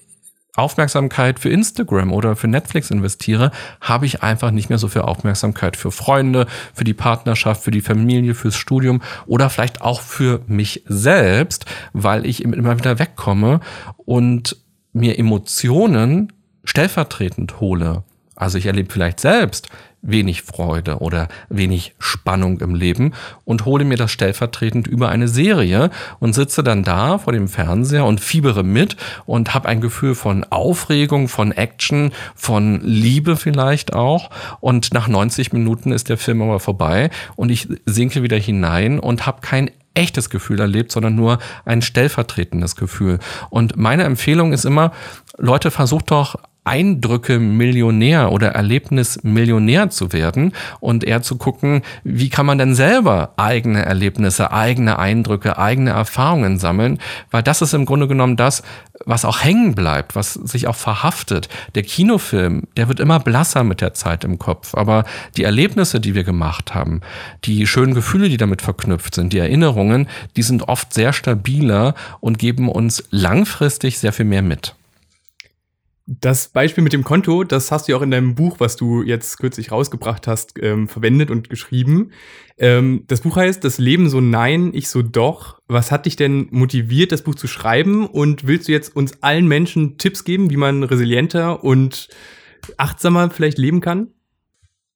Aufmerksamkeit für Instagram oder für Netflix investiere, habe ich einfach nicht mehr so viel Aufmerksamkeit für Freunde, für die Partnerschaft, für die Familie, fürs Studium oder vielleicht auch für mich selbst, weil ich immer wieder wegkomme und mir Emotionen stellvertretend hole. Also ich erlebe vielleicht selbst wenig Freude oder wenig Spannung im Leben und hole mir das stellvertretend über eine Serie und sitze dann da vor dem Fernseher und fiebere mit und habe ein Gefühl von Aufregung, von Action, von Liebe vielleicht auch. Und nach 90 Minuten ist der Film aber vorbei und ich sinke wieder hinein und habe kein echtes Gefühl erlebt, sondern nur ein stellvertretendes Gefühl. Und meine Empfehlung ist immer, Leute, versucht doch Eindrücke Millionär oder Erlebnis Millionär zu werden und eher zu gucken, wie kann man denn selber eigene Erlebnisse, eigene Eindrücke, eigene Erfahrungen sammeln, weil das ist im Grunde genommen das, was auch hängen bleibt, was sich auch verhaftet. Der Kinofilm, der wird immer blasser mit der Zeit im Kopf, aber die Erlebnisse, die wir gemacht haben, die schönen Gefühle, die damit verknüpft sind, die Erinnerungen, die sind oft sehr stabiler und geben uns langfristig sehr viel mehr mit. Das Beispiel mit dem Konto, das hast du ja auch in deinem Buch, was du jetzt kürzlich rausgebracht hast, ähm, verwendet und geschrieben. Ähm, das Buch heißt Das Leben so nein, ich so doch. Was hat dich denn motiviert, das Buch zu schreiben? Und willst du jetzt uns allen Menschen Tipps geben, wie man resilienter und achtsamer vielleicht leben kann?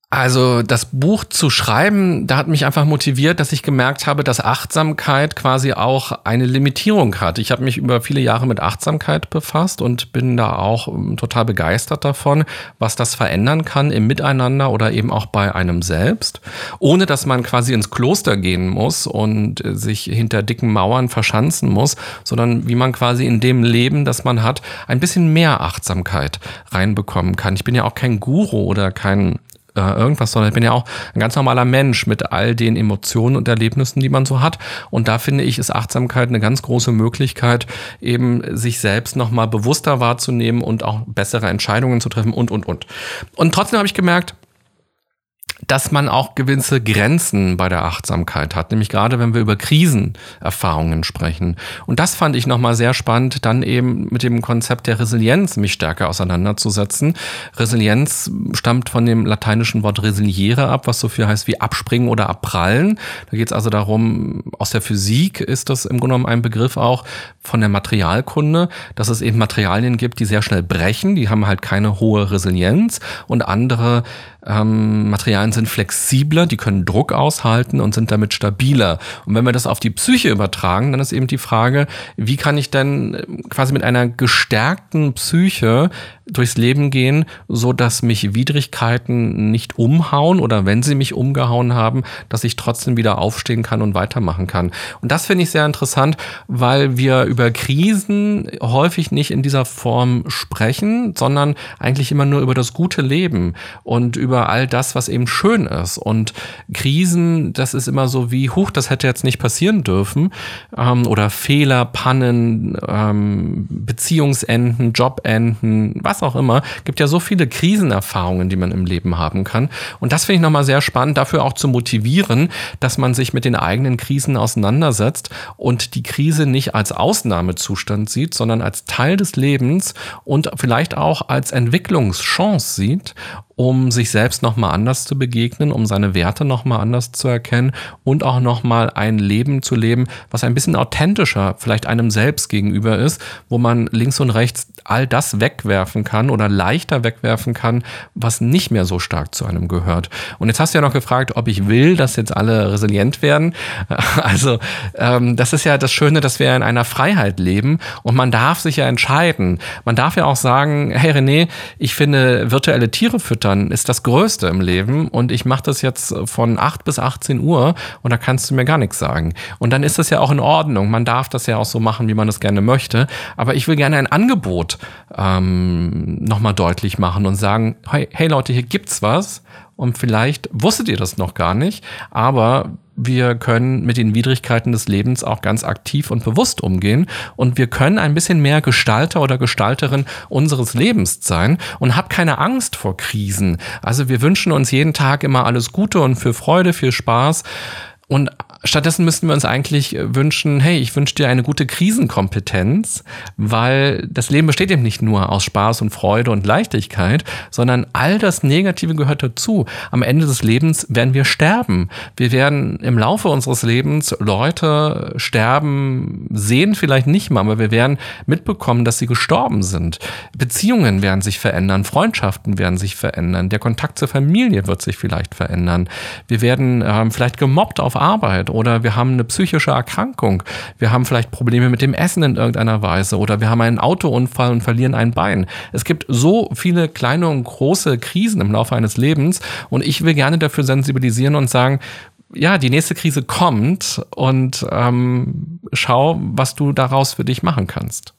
Also das Buch zu schreiben, da hat mich einfach motiviert, dass ich gemerkt habe, dass Achtsamkeit quasi auch eine Limitierung hat. Ich habe mich über viele Jahre mit Achtsamkeit befasst und bin da auch ähm, total begeistert davon, was das verändern kann im Miteinander oder eben auch bei einem selbst, ohne dass man quasi ins Kloster gehen muss und äh, sich hinter dicken Mauern verschanzen muss, sondern wie man quasi in dem Leben, das man hat, ein bisschen mehr Achtsamkeit reinbekommen kann. Ich bin ja auch kein Guru oder kein äh, irgendwas, sondern ich bin ja auch ein ganz normaler Mensch mit all den Emotionen und Erlebnissen, die man so hat. Und da finde ich, ist Achtsamkeit eine ganz große Möglichkeit, eben sich selbst nochmal bewusster wahrzunehmen und auch bessere Entscheidungen zu treffen und, und, und. Und trotzdem habe ich gemerkt, dass man auch gewisse Grenzen bei der Achtsamkeit hat, nämlich gerade wenn wir über Krisenerfahrungen sprechen. Und das fand ich nochmal sehr spannend, dann eben mit dem Konzept der Resilienz mich stärker auseinanderzusetzen. Resilienz stammt von dem lateinischen Wort resiliere ab, was so viel heißt wie abspringen oder abprallen. Da geht es also darum, aus der Physik ist das im Grunde genommen ein Begriff auch von der Materialkunde, dass es eben Materialien gibt, die sehr schnell brechen, die haben halt keine hohe Resilienz und andere ähm, Materialien sind flexibler, die können Druck aushalten und sind damit stabiler. Und wenn wir das auf die Psyche übertragen, dann ist eben die Frage, wie kann ich denn äh, quasi mit einer gestärkten Psyche durchs Leben gehen, so dass mich Widrigkeiten nicht umhauen oder wenn sie mich umgehauen haben, dass ich trotzdem wieder aufstehen kann und weitermachen kann. Und das finde ich sehr interessant, weil wir über Krisen häufig nicht in dieser Form sprechen, sondern eigentlich immer nur über das gute Leben und über all das, was eben schön ist. Und Krisen, das ist immer so wie, huch, das hätte jetzt nicht passieren dürfen. Ähm, oder Fehler, Pannen, ähm, Beziehungsenden, Jobenden, was auch immer. Gibt ja so viele Krisenerfahrungen, die man im Leben haben kann. Und das finde ich nochmal sehr spannend, dafür auch zu motivieren, dass man sich mit den eigenen Krisen auseinandersetzt und die Krise nicht als Ausnahmezustand sieht, sondern als Teil des Lebens und vielleicht auch als Entwicklungschance sieht um sich selbst nochmal anders zu begegnen, um seine Werte nochmal anders zu erkennen und auch nochmal ein Leben zu leben, was ein bisschen authentischer vielleicht einem selbst gegenüber ist, wo man links und rechts all das wegwerfen kann oder leichter wegwerfen kann, was nicht mehr so stark zu einem gehört. Und jetzt hast du ja noch gefragt, ob ich will, dass jetzt alle resilient werden. Also ähm, das ist ja das Schöne, dass wir in einer Freiheit leben und man darf sich ja entscheiden. Man darf ja auch sagen, hey René, ich finde virtuelle Tiere füttern Füttern ist das Größte im Leben und ich mache das jetzt von 8 bis 18 Uhr und da kannst du mir gar nichts sagen. Und dann ist das ja auch in Ordnung. Man darf das ja auch so machen, wie man es gerne möchte. Aber ich will gerne ein Angebot ähm, nochmal deutlich machen und sagen, hey, hey Leute, hier gibt's was und vielleicht wusstet ihr das noch gar nicht, aber wir können mit den Widrigkeiten des Lebens auch ganz aktiv und bewusst umgehen und wir können ein bisschen mehr Gestalter oder Gestalterin unseres Lebens sein und hab keine Angst vor Krisen. Also wir wünschen uns jeden Tag immer alles Gute und für Freude, für Spaß. Und stattdessen müssten wir uns eigentlich äh, wünschen, hey, ich wünsche dir eine gute Krisenkompetenz, weil das Leben besteht eben nicht nur aus Spaß und Freude und Leichtigkeit, sondern all das Negative gehört dazu. Am Ende des Lebens werden wir sterben. Wir werden im Laufe unseres Lebens Leute sterben sehen, vielleicht nicht mal, aber wir werden mitbekommen, dass sie gestorben sind. Beziehungen werden sich verändern, Freundschaften werden sich verändern, der Kontakt zur Familie wird sich vielleicht verändern. Wir werden ähm, vielleicht gemobbt auf Arbeit oder wir haben eine psychische Erkrankung. Wir haben vielleicht Probleme mit dem Essen in irgendeiner Weise oder wir haben einen Autounfall und verlieren ein Bein. Es gibt so viele kleine und große Krisen im Laufe eines Lebens und ich will gerne dafür sensibilisieren und sagen, ja, die nächste Krise kommt und ähm, schau, was du daraus für dich machen kannst.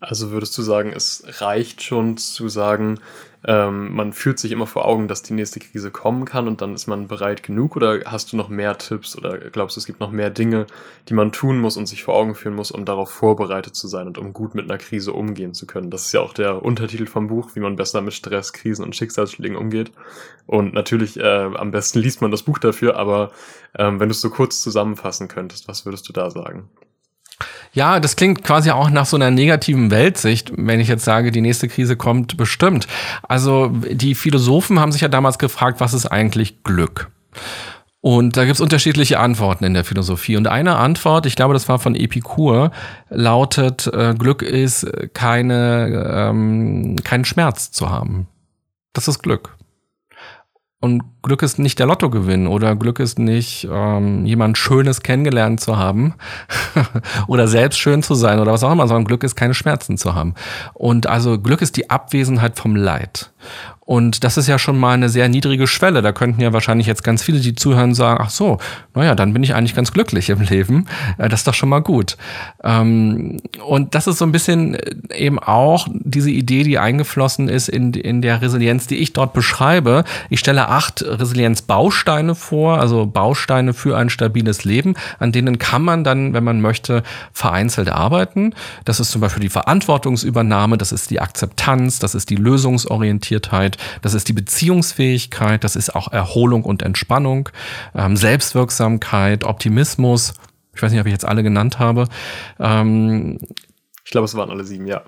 Also würdest du sagen, es reicht schon zu sagen, ähm, man fühlt sich immer vor Augen, dass die nächste Krise kommen kann und dann ist man bereit genug oder hast du noch mehr Tipps oder glaubst du, es gibt noch mehr Dinge, die man tun muss und sich vor Augen führen muss, um darauf vorbereitet zu sein und um gut mit einer Krise umgehen zu können? Das ist ja auch der Untertitel vom Buch, wie man besser mit Stress, Krisen und Schicksalsschlägen umgeht. Und natürlich, äh, am besten liest man das Buch dafür, aber ähm, wenn du es so kurz zusammenfassen könntest, was würdest du da sagen? Ja, das klingt quasi auch nach so einer negativen Weltsicht, wenn ich jetzt sage, die nächste Krise kommt bestimmt. Also die Philosophen haben sich ja damals gefragt, was ist eigentlich Glück? Und da gibt's unterschiedliche Antworten in der Philosophie. Und eine Antwort, ich glaube, das war von Epikur, lautet, äh, Glück ist keine, ähm, keinen Schmerz zu haben. Das ist Glück. Und Glück ist nicht der Lottogewinn oder Glück ist nicht ähm, jemand Schönes kennengelernt zu haben oder selbst schön zu sein oder was auch immer, sondern Glück ist keine Schmerzen zu haben. Und also Glück ist die Abwesenheit vom Leid. Und das ist ja schon mal eine sehr niedrige Schwelle. Da könnten ja wahrscheinlich jetzt ganz viele, die zuhören, sagen, ach so, naja, dann bin ich eigentlich ganz glücklich im Leben. Äh, das ist doch schon mal gut. Ähm, und das ist so ein bisschen äh, eben auch diese Idee, die eingeflossen ist in, in der Resilienz, die ich dort beschreibe. Ich stelle acht Resilienzbausteine vor, also Bausteine für ein stabiles Leben, an denen kann man dann, wenn man möchte, vereinzelt arbeiten. Das ist zum Beispiel die Verantwortungsübernahme, das ist die Akzeptanz, das ist die Lösungsorientiertheit, das ist die Beziehungsfähigkeit, das ist auch Erholung und Entspannung, ähm, Selbstwirksamkeit, Optimismus. Ich weiß nicht, ob ich jetzt alle genannt habe. Ähm, ich glaube, es waren alle sieben, ja.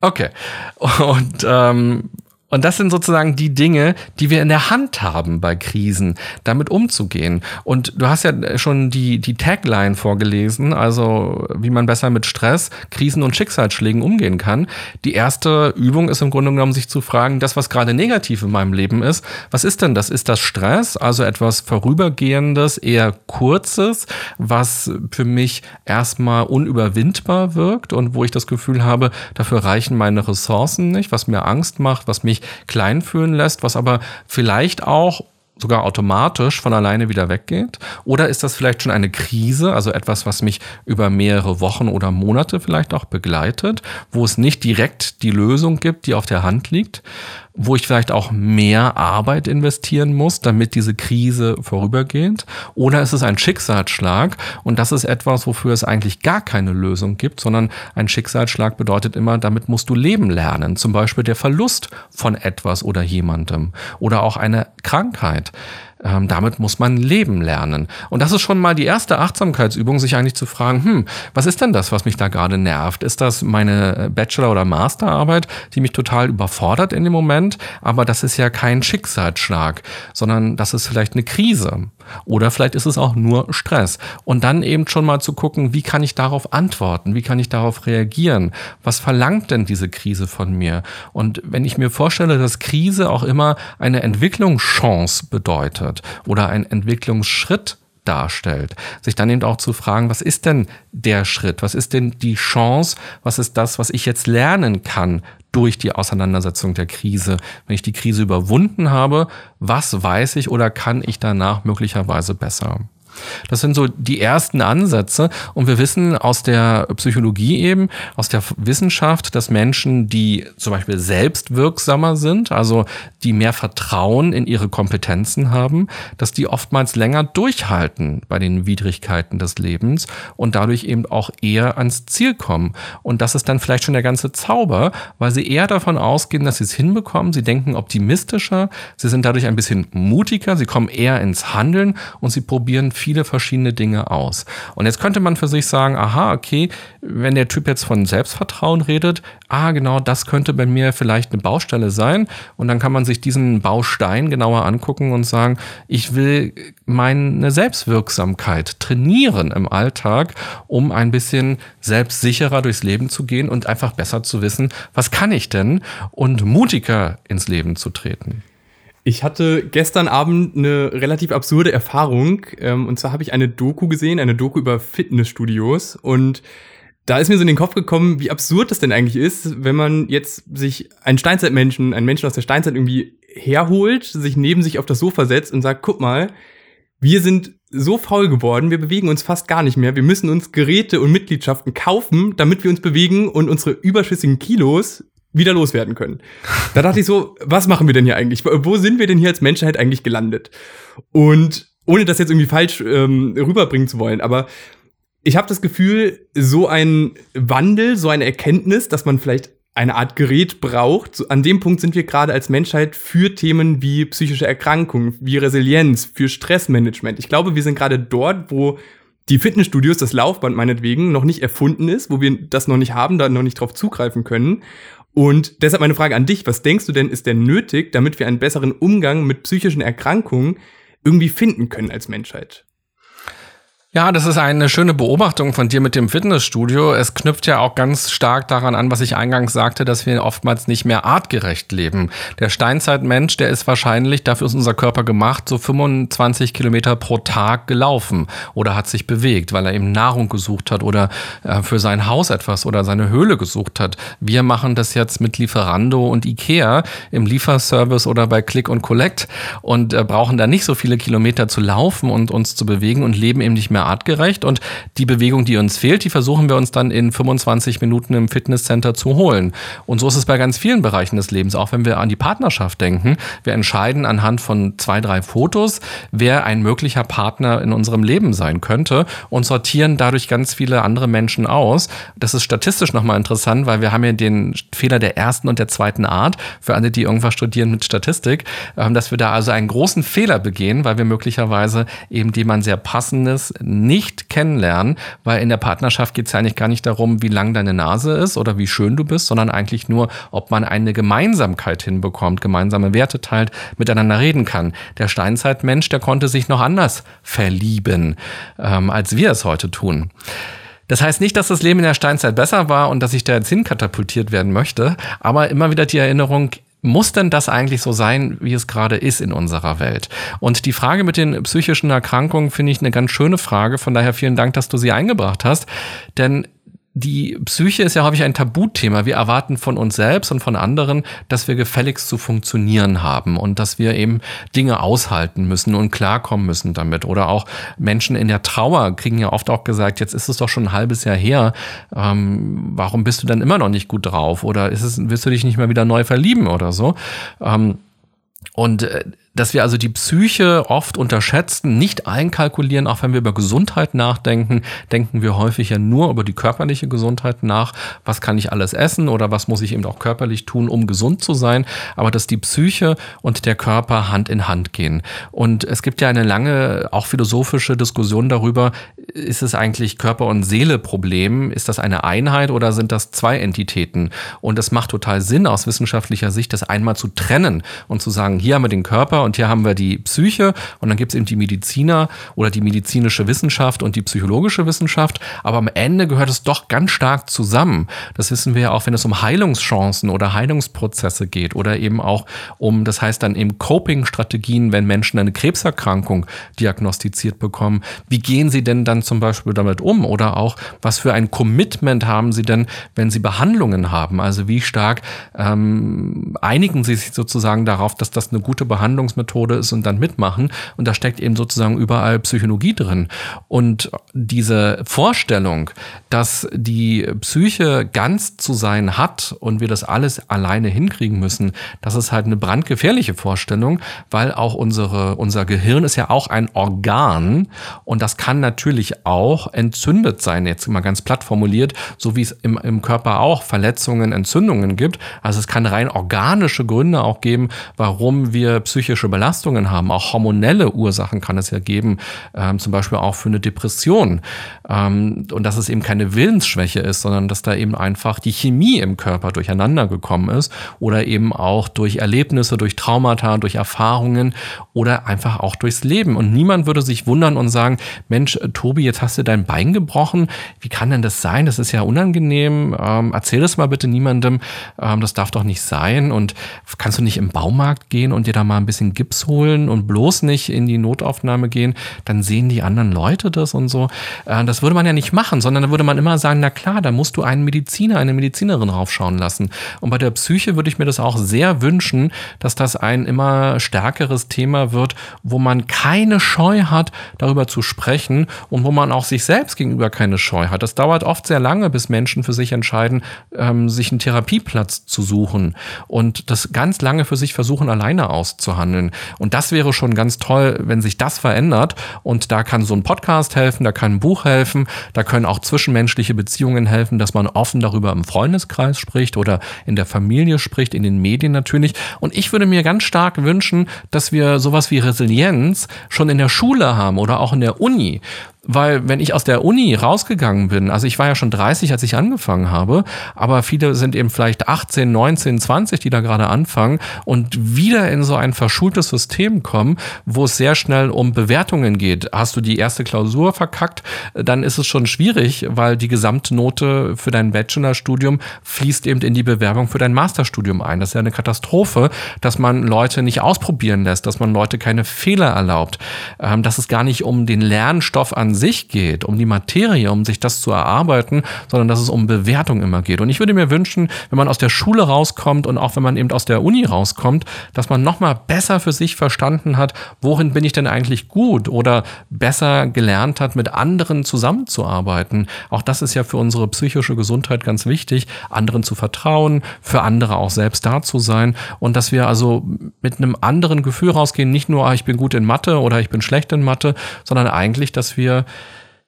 Okay. Und ähm, und das sind sozusagen die Dinge, die wir in der Hand haben bei Krisen, damit umzugehen. Und du hast ja schon die, die Tagline vorgelesen, also wie man besser mit Stress, Krisen und Schicksalsschlägen umgehen kann. Die erste Übung ist im Grunde genommen, sich zu fragen, das, was gerade negativ in meinem Leben ist, was ist denn das? Ist das Stress, also etwas Vorübergehendes, eher Kurzes, was für mich erstmal unüberwindbar wirkt und wo ich das Gefühl habe, dafür reichen meine Ressourcen nicht, was mir Angst macht, was mich klein fühlen lässt, was aber vielleicht auch sogar automatisch von alleine wieder weggeht? Oder ist das vielleicht schon eine Krise, also etwas, was mich über mehrere Wochen oder Monate vielleicht auch begleitet, wo es nicht direkt die Lösung gibt, die auf der Hand liegt? Wo ich vielleicht auch mehr Arbeit investieren muss, damit diese Krise vorübergeht? Oder ist es ein Schicksalsschlag und das ist etwas, wofür es eigentlich gar keine Lösung gibt, sondern ein Schicksalsschlag bedeutet immer, damit musst du leben lernen. Zum Beispiel der Verlust von etwas oder jemandem oder auch eine Krankheit. Ähm, damit muss man leben lernen. Und das ist schon mal die erste Achtsamkeitsübung, sich eigentlich zu fragen, hm, was ist denn das, was mich da gerade nervt? Ist das meine Bachelor- oder Masterarbeit, die mich total überfordert in dem Moment? Aber das ist ja kein Schicksalsschlag, sondern das ist vielleicht eine Krise. Oder vielleicht ist es auch nur Stress. Und dann eben schon mal zu gucken, wie kann ich darauf antworten? Wie kann ich darauf reagieren? Was verlangt denn diese Krise von mir? Und wenn ich mir vorstelle, dass Krise auch immer eine Entwicklungschance bedeutet oder ein Entwicklungsschritt darstellt. Sich dann eben auch zu fragen, was ist denn der Schritt? Was ist denn die Chance? Was ist das, was ich jetzt lernen kann durch die Auseinandersetzung der Krise? Wenn ich die Krise überwunden habe, was weiß ich oder kann ich danach möglicherweise besser? Das sind so die ersten Ansätze. Und wir wissen aus der Psychologie eben, aus der Wissenschaft, dass Menschen, die zum Beispiel selbstwirksamer sind, also die mehr Vertrauen in ihre Kompetenzen haben, dass die oftmals länger durchhalten bei den Widrigkeiten des Lebens und dadurch eben auch eher ans Ziel kommen. Und das ist dann vielleicht schon der ganze Zauber, weil sie eher davon ausgehen, dass sie es hinbekommen. Sie denken optimistischer, sie sind dadurch ein bisschen mutiger, sie kommen eher ins Handeln und sie probieren viele verschiedene Dinge aus. Und jetzt könnte man für sich sagen, aha, okay, wenn der Typ jetzt von Selbstvertrauen redet, ah, genau, das könnte bei mir vielleicht eine Baustelle sein. Und dann kann man sich diesen Baustein genauer angucken und sagen, ich will meine Selbstwirksamkeit trainieren im Alltag, um ein bisschen selbstsicherer durchs Leben zu gehen und einfach besser zu wissen, was kann ich denn und mutiger ins Leben zu treten. Ich hatte gestern Abend eine relativ absurde Erfahrung. Ähm, und zwar habe ich eine Doku gesehen, eine Doku über Fitnessstudios. Und da ist mir so in den Kopf gekommen, wie absurd das denn eigentlich ist, wenn man jetzt sich einen Steinzeitmenschen, einen Menschen aus der Steinzeit irgendwie herholt, sich neben sich auf das Sofa setzt und sagt, guck mal, wir sind so faul geworden, wir bewegen uns fast gar nicht mehr. Wir müssen uns Geräte und Mitgliedschaften kaufen, damit wir uns bewegen und unsere überschüssigen Kilos wieder loswerden können. Da dachte ich so, was machen wir denn hier eigentlich? Wo sind wir denn hier als Menschheit eigentlich gelandet? Und ohne das jetzt irgendwie falsch ähm, rüberbringen zu wollen, aber ich habe das Gefühl, so ein Wandel, so eine Erkenntnis, dass man vielleicht eine Art Gerät braucht. An dem Punkt sind wir gerade als Menschheit für Themen wie psychische Erkrankungen, wie Resilienz, für Stressmanagement. Ich glaube, wir sind gerade dort, wo die Fitnessstudios, das Laufband meinetwegen, noch nicht erfunden ist, wo wir das noch nicht haben, da noch nicht drauf zugreifen können. Und deshalb meine Frage an dich, was denkst du denn, ist denn nötig, damit wir einen besseren Umgang mit psychischen Erkrankungen irgendwie finden können als Menschheit? Ja, das ist eine schöne Beobachtung von dir mit dem Fitnessstudio. Es knüpft ja auch ganz stark daran an, was ich eingangs sagte, dass wir oftmals nicht mehr artgerecht leben. Der Steinzeitmensch, der ist wahrscheinlich, dafür ist unser Körper gemacht, so 25 Kilometer pro Tag gelaufen oder hat sich bewegt, weil er eben Nahrung gesucht hat oder äh, für sein Haus etwas oder seine Höhle gesucht hat. Wir machen das jetzt mit Lieferando und Ikea im Lieferservice oder bei Click und Collect und äh, brauchen da nicht so viele Kilometer zu laufen und uns zu bewegen und leben eben nicht mehr artgerecht. Und die Bewegung, die uns fehlt, die versuchen wir uns dann in 25 Minuten im Fitnesscenter zu holen. Und so ist es bei ganz vielen Bereichen des Lebens, auch wenn wir an die Partnerschaft denken. Wir entscheiden anhand von zwei, drei Fotos, wer ein möglicher Partner in unserem Leben sein könnte und sortieren dadurch ganz viele andere Menschen aus. Das ist statistisch nochmal interessant, weil wir haben ja den Fehler der ersten und der zweiten Art, für alle, die irgendwas studieren mit Statistik, ähm, dass wir da also einen großen Fehler begehen, weil wir möglicherweise eben jemand sehr passendes, nicht kennenlernen, weil in der Partnerschaft geht es ja eigentlich gar nicht darum, wie lang deine Nase ist oder wie schön du bist, sondern eigentlich nur, ob man eine Gemeinsamkeit hinbekommt, gemeinsame Werte teilt, miteinander reden kann. Der Steinzeitmensch, der konnte sich noch anders verlieben, ähm, als wir es heute tun. Das heißt nicht, dass das Leben in der Steinzeit besser war und dass ich da jetzt hinkatapultiert werden möchte, aber immer wieder die Erinnerung, muss denn das eigentlich so sein, wie es gerade ist in unserer Welt? Und die Frage mit den psychischen Erkrankungen finde ich eine ganz schöne Frage. Von daher vielen Dank, dass du sie eingebracht hast. Denn die Psyche ist ja häufig ein Tabuthema. Wir erwarten von uns selbst und von anderen, dass wir gefälligst zu funktionieren haben und dass wir eben Dinge aushalten müssen und klarkommen müssen damit. Oder auch Menschen in der Trauer kriegen ja oft auch gesagt, jetzt ist es doch schon ein halbes Jahr her, ähm, warum bist du dann immer noch nicht gut drauf? Oder ist es, willst du dich nicht mehr wieder neu verlieben oder so? Ähm, und äh, dass wir also die Psyche oft unterschätzen, nicht einkalkulieren, auch wenn wir über Gesundheit nachdenken, denken wir häufig ja nur über die körperliche Gesundheit nach. Was kann ich alles essen oder was muss ich eben auch körperlich tun, um gesund zu sein? Aber dass die Psyche und der Körper Hand in Hand gehen. Und es gibt ja eine lange, auch philosophische Diskussion darüber, ist es eigentlich Körper- und Seele-Problem? Ist das eine Einheit oder sind das zwei Entitäten? Und es macht total Sinn aus wissenschaftlicher Sicht, das einmal zu trennen und zu sagen, hier haben wir den Körper und hier haben wir die Psyche und dann gibt es eben die Mediziner oder die medizinische Wissenschaft und die psychologische Wissenschaft. Aber am Ende gehört es doch ganz stark zusammen. Das wissen wir ja auch, wenn es um Heilungschancen oder Heilungsprozesse geht oder eben auch um, das heißt dann eben Coping-Strategien, wenn Menschen eine Krebserkrankung diagnostiziert bekommen. Wie gehen sie denn dann zum Beispiel damit um? Oder auch, was für ein Commitment haben sie denn, wenn sie Behandlungen haben? Also wie stark ähm, einigen sie sich sozusagen darauf, dass das eine gute Behandlung Trainingsmethode ist und dann mitmachen. Und da steckt eben sozusagen überall Psychologie drin. Und diese Vorstellung, dass die Psyche ganz zu sein hat und wir das alles alleine hinkriegen müssen, das ist halt eine brandgefährliche Vorstellung, weil auch unsere, unser Gehirn ist ja auch ein Organ und das kann natürlich auch entzündet sein, jetzt mal ganz platt formuliert, so wie es im, im Körper auch Verletzungen, Entzündungen gibt. Also es kann rein organische Gründe auch geben, warum wir psychische Belastungen haben. Auch hormonelle Ursachen kann es ja geben, ähm, zum Beispiel auch für eine Depression. Ähm, und dass es eben keine Willensschwäche ist, sondern dass da eben einfach die Chemie im Körper durcheinander gekommen ist oder eben auch durch Erlebnisse, durch Traumata, durch Erfahrungen oder einfach auch durchs Leben. Und niemand würde sich wundern und sagen, Mensch, Tobi, jetzt hast du dein Bein gebrochen. Wie kann denn das sein? Das ist ja unangenehm. Ähm, erzähl das mal bitte niemandem. Ähm, das darf doch nicht sein. Und kannst du nicht im Baumarkt gehen und dir da mal ein bisschen Gips holen und bloß nicht in die Notaufnahme gehen? Dann sehen die anderen Leute das und so. Äh, das würde man ja nicht machen, sondern da würde man immer sagen, na klar, da musst du einen Mediziner, eine Medizinerin raufschauen lassen. Und bei der Psyche würde ich mir das auch sehr wünschen, dass das ein immer stärkeres Thema wird, wo man keine Scheu hat, darüber zu sprechen und wo man auch sich selbst gegenüber keine Scheu hat. Das dauert oft sehr lange, bis Menschen für sich entscheiden, ähm, sich einen Therapieplatz zu suchen und das ganz lange für sich versuchen, alleine auszuhandeln. Und das wäre schon ganz toll, wenn sich das verändert. Und da kann so ein Podcast helfen, da kann ein Buch helfen, da können auch zwischenmenschliche Beziehungen helfen, dass man offen darüber im Freundeskreis spricht oder in der Familie spricht, in den Medien natürlich. Und ich würde mir ganz stark wünschen, dass wir sowas wie Resilienz schon in der Schule haben oder auch in der Uni. Weil wenn ich aus der Uni rausgegangen bin, also ich war ja schon 30, als ich angefangen habe, aber viele sind eben vielleicht 18, 19, 20, die da gerade anfangen und wieder in so ein verschultes System kommen, wo es sehr schnell um Bewertungen geht. Hast du die erste Klausur verkackt, dann ist es schon schwierig, weil die gesamte Note für dein Bachelorstudium fließt eben in die Bewerbung für dein Masterstudium ein. Das ist ja eine Katastrophe, dass man Leute nicht ausprobieren lässt, dass man Leute keine Fehler erlaubt, ähm, dass es gar nicht um den Lernstoff an sich geht, um die Materie, um sich das zu erarbeiten, sondern dass es um Bewertung immer geht. Und ich würde mir wünschen, wenn man aus der Schule rauskommt und auch wenn man eben aus der Uni rauskommt, dass man nochmal besser für sich verstanden hat, worin bin ich denn eigentlich gut oder besser gelernt hat, mit anderen zusammenzuarbeiten. Auch das ist ja für unsere psychische Gesundheit ganz wichtig, anderen zu vertrauen, für andere auch selbst da zu sein und dass wir also mit einem anderen Gefühl rausgehen, nicht nur, ah, ich bin gut in Mathe oder ich bin schlecht in Mathe, sondern eigentlich, dass wir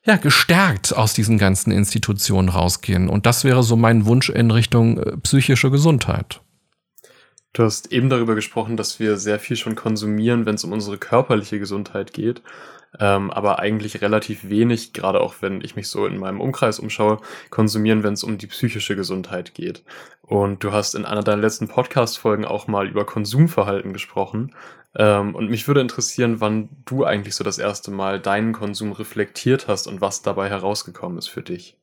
ja, gestärkt aus diesen ganzen Institutionen rausgehen. Und das wäre so mein Wunsch in Richtung äh, psychische Gesundheit. Du hast eben darüber gesprochen, dass wir sehr viel schon konsumieren, wenn es um unsere körperliche Gesundheit geht ähm, aber eigentlich relativ wenig, gerade auch wenn ich mich so in meinem Umkreis umschaue, konsumieren, wenn es um die psychische Gesundheit geht. Und du hast in einer deiner letzten Podcast-Folgen auch mal über Konsumverhalten gesprochen. Ähm, und mich würde interessieren, wann du eigentlich so das erste Mal deinen Konsum reflektiert hast und was dabei herausgekommen ist für dich.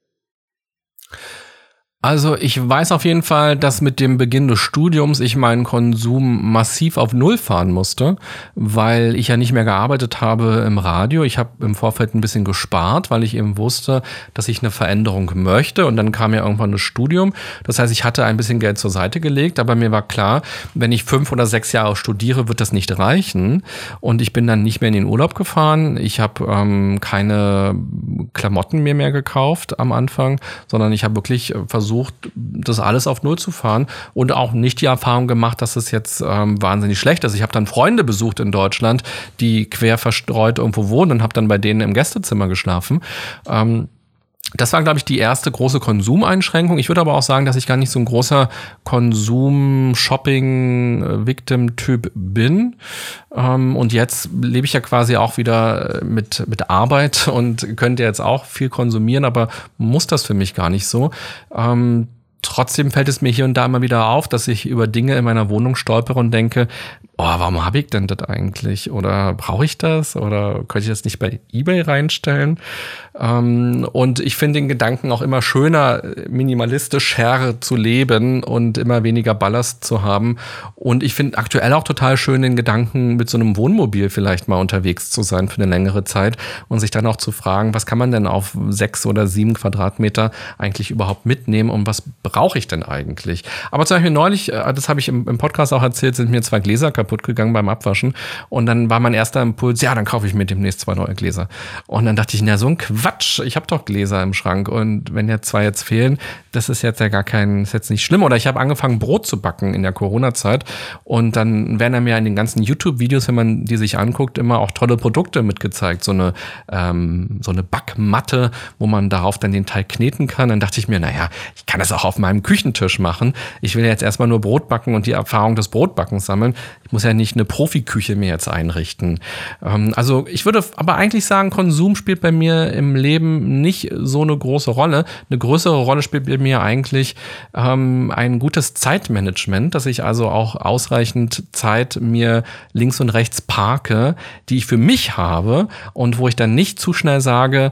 Also ich weiß auf jeden Fall, dass mit dem Beginn des Studiums ich meinen Konsum massiv auf Null fahren musste, weil ich ja nicht mehr gearbeitet habe im Radio. Ich habe im Vorfeld ein bisschen gespart, weil ich eben wusste, dass ich eine Veränderung möchte. Und dann kam ja irgendwann das Studium. Das heißt, ich hatte ein bisschen Geld zur Seite gelegt, aber mir war klar, wenn ich fünf oder sechs Jahre studiere, wird das nicht reichen. Und ich bin dann nicht mehr in den Urlaub gefahren. Ich habe ähm, keine Klamotten mir mehr gekauft am Anfang, sondern ich habe wirklich versucht, versucht, das alles auf Null zu fahren und auch nicht die Erfahrung gemacht, dass es jetzt ähm, wahnsinnig schlecht ist. Ich habe dann Freunde besucht in Deutschland, die quer verstreut irgendwo wohnen und habe dann bei denen im Gästezimmer geschlafen. Ähm, das war, glaube ich, die erste große Konsumeinschränkung. Ich würde aber auch sagen, dass ich gar nicht so ein großer Konsum-Shopping-Victim-Typ bin. Ähm, und jetzt lebe ich ja quasi auch wieder mit, mit Arbeit und könnte jetzt auch viel konsumieren, aber muss das für mich gar nicht so. Ähm, trotzdem fällt es mir hier und da immer wieder auf, dass ich über Dinge in meiner Wohnung stolpere und denke, oh, warum habe ich denn das eigentlich? Oder brauche ich das? Oder könnte ich das nicht bei eBay reinstellen? Ähm, und ich finde den Gedanken auch immer schöner, minimalistisch her zu leben und immer weniger Ballast zu haben. Und ich finde aktuell auch total schön den Gedanken, mit so einem Wohnmobil vielleicht mal unterwegs zu sein für eine längere Zeit und sich dann auch zu fragen, was kann man denn auf sechs oder sieben Quadratmeter eigentlich überhaupt mitnehmen und was brauche ich denn eigentlich? Aber zum Beispiel neulich, äh, das habe ich im Podcast auch erzählt, sind mir zwei Gläser kaputt kaputt gegangen beim Abwaschen. Und dann war mein erster Impuls, ja, dann kaufe ich mir demnächst zwei neue Gläser. Und dann dachte ich, na, so ein Quatsch. Ich habe doch Gläser im Schrank. Und wenn ja zwei jetzt fehlen, das ist jetzt ja gar kein, ist jetzt nicht schlimm. Oder ich habe angefangen, Brot zu backen in der Corona-Zeit. Und dann werden einem ja in den ganzen YouTube-Videos, wenn man die sich anguckt, immer auch tolle Produkte mitgezeigt. So eine, ähm, so eine Backmatte, wo man darauf dann den Teig kneten kann. Dann dachte ich mir, naja, ich kann das auch auf meinem Küchentisch machen. Ich will jetzt erstmal nur Brot backen und die Erfahrung des Brotbackens sammeln. Ich muss ja nicht eine Profiküche mir jetzt einrichten. Ähm, also ich würde aber eigentlich sagen, Konsum spielt bei mir im Leben nicht so eine große Rolle. Eine größere Rolle spielt bei mir eigentlich ähm, ein gutes Zeitmanagement, dass ich also auch ausreichend Zeit mir links und rechts parke, die ich für mich habe und wo ich dann nicht zu schnell sage,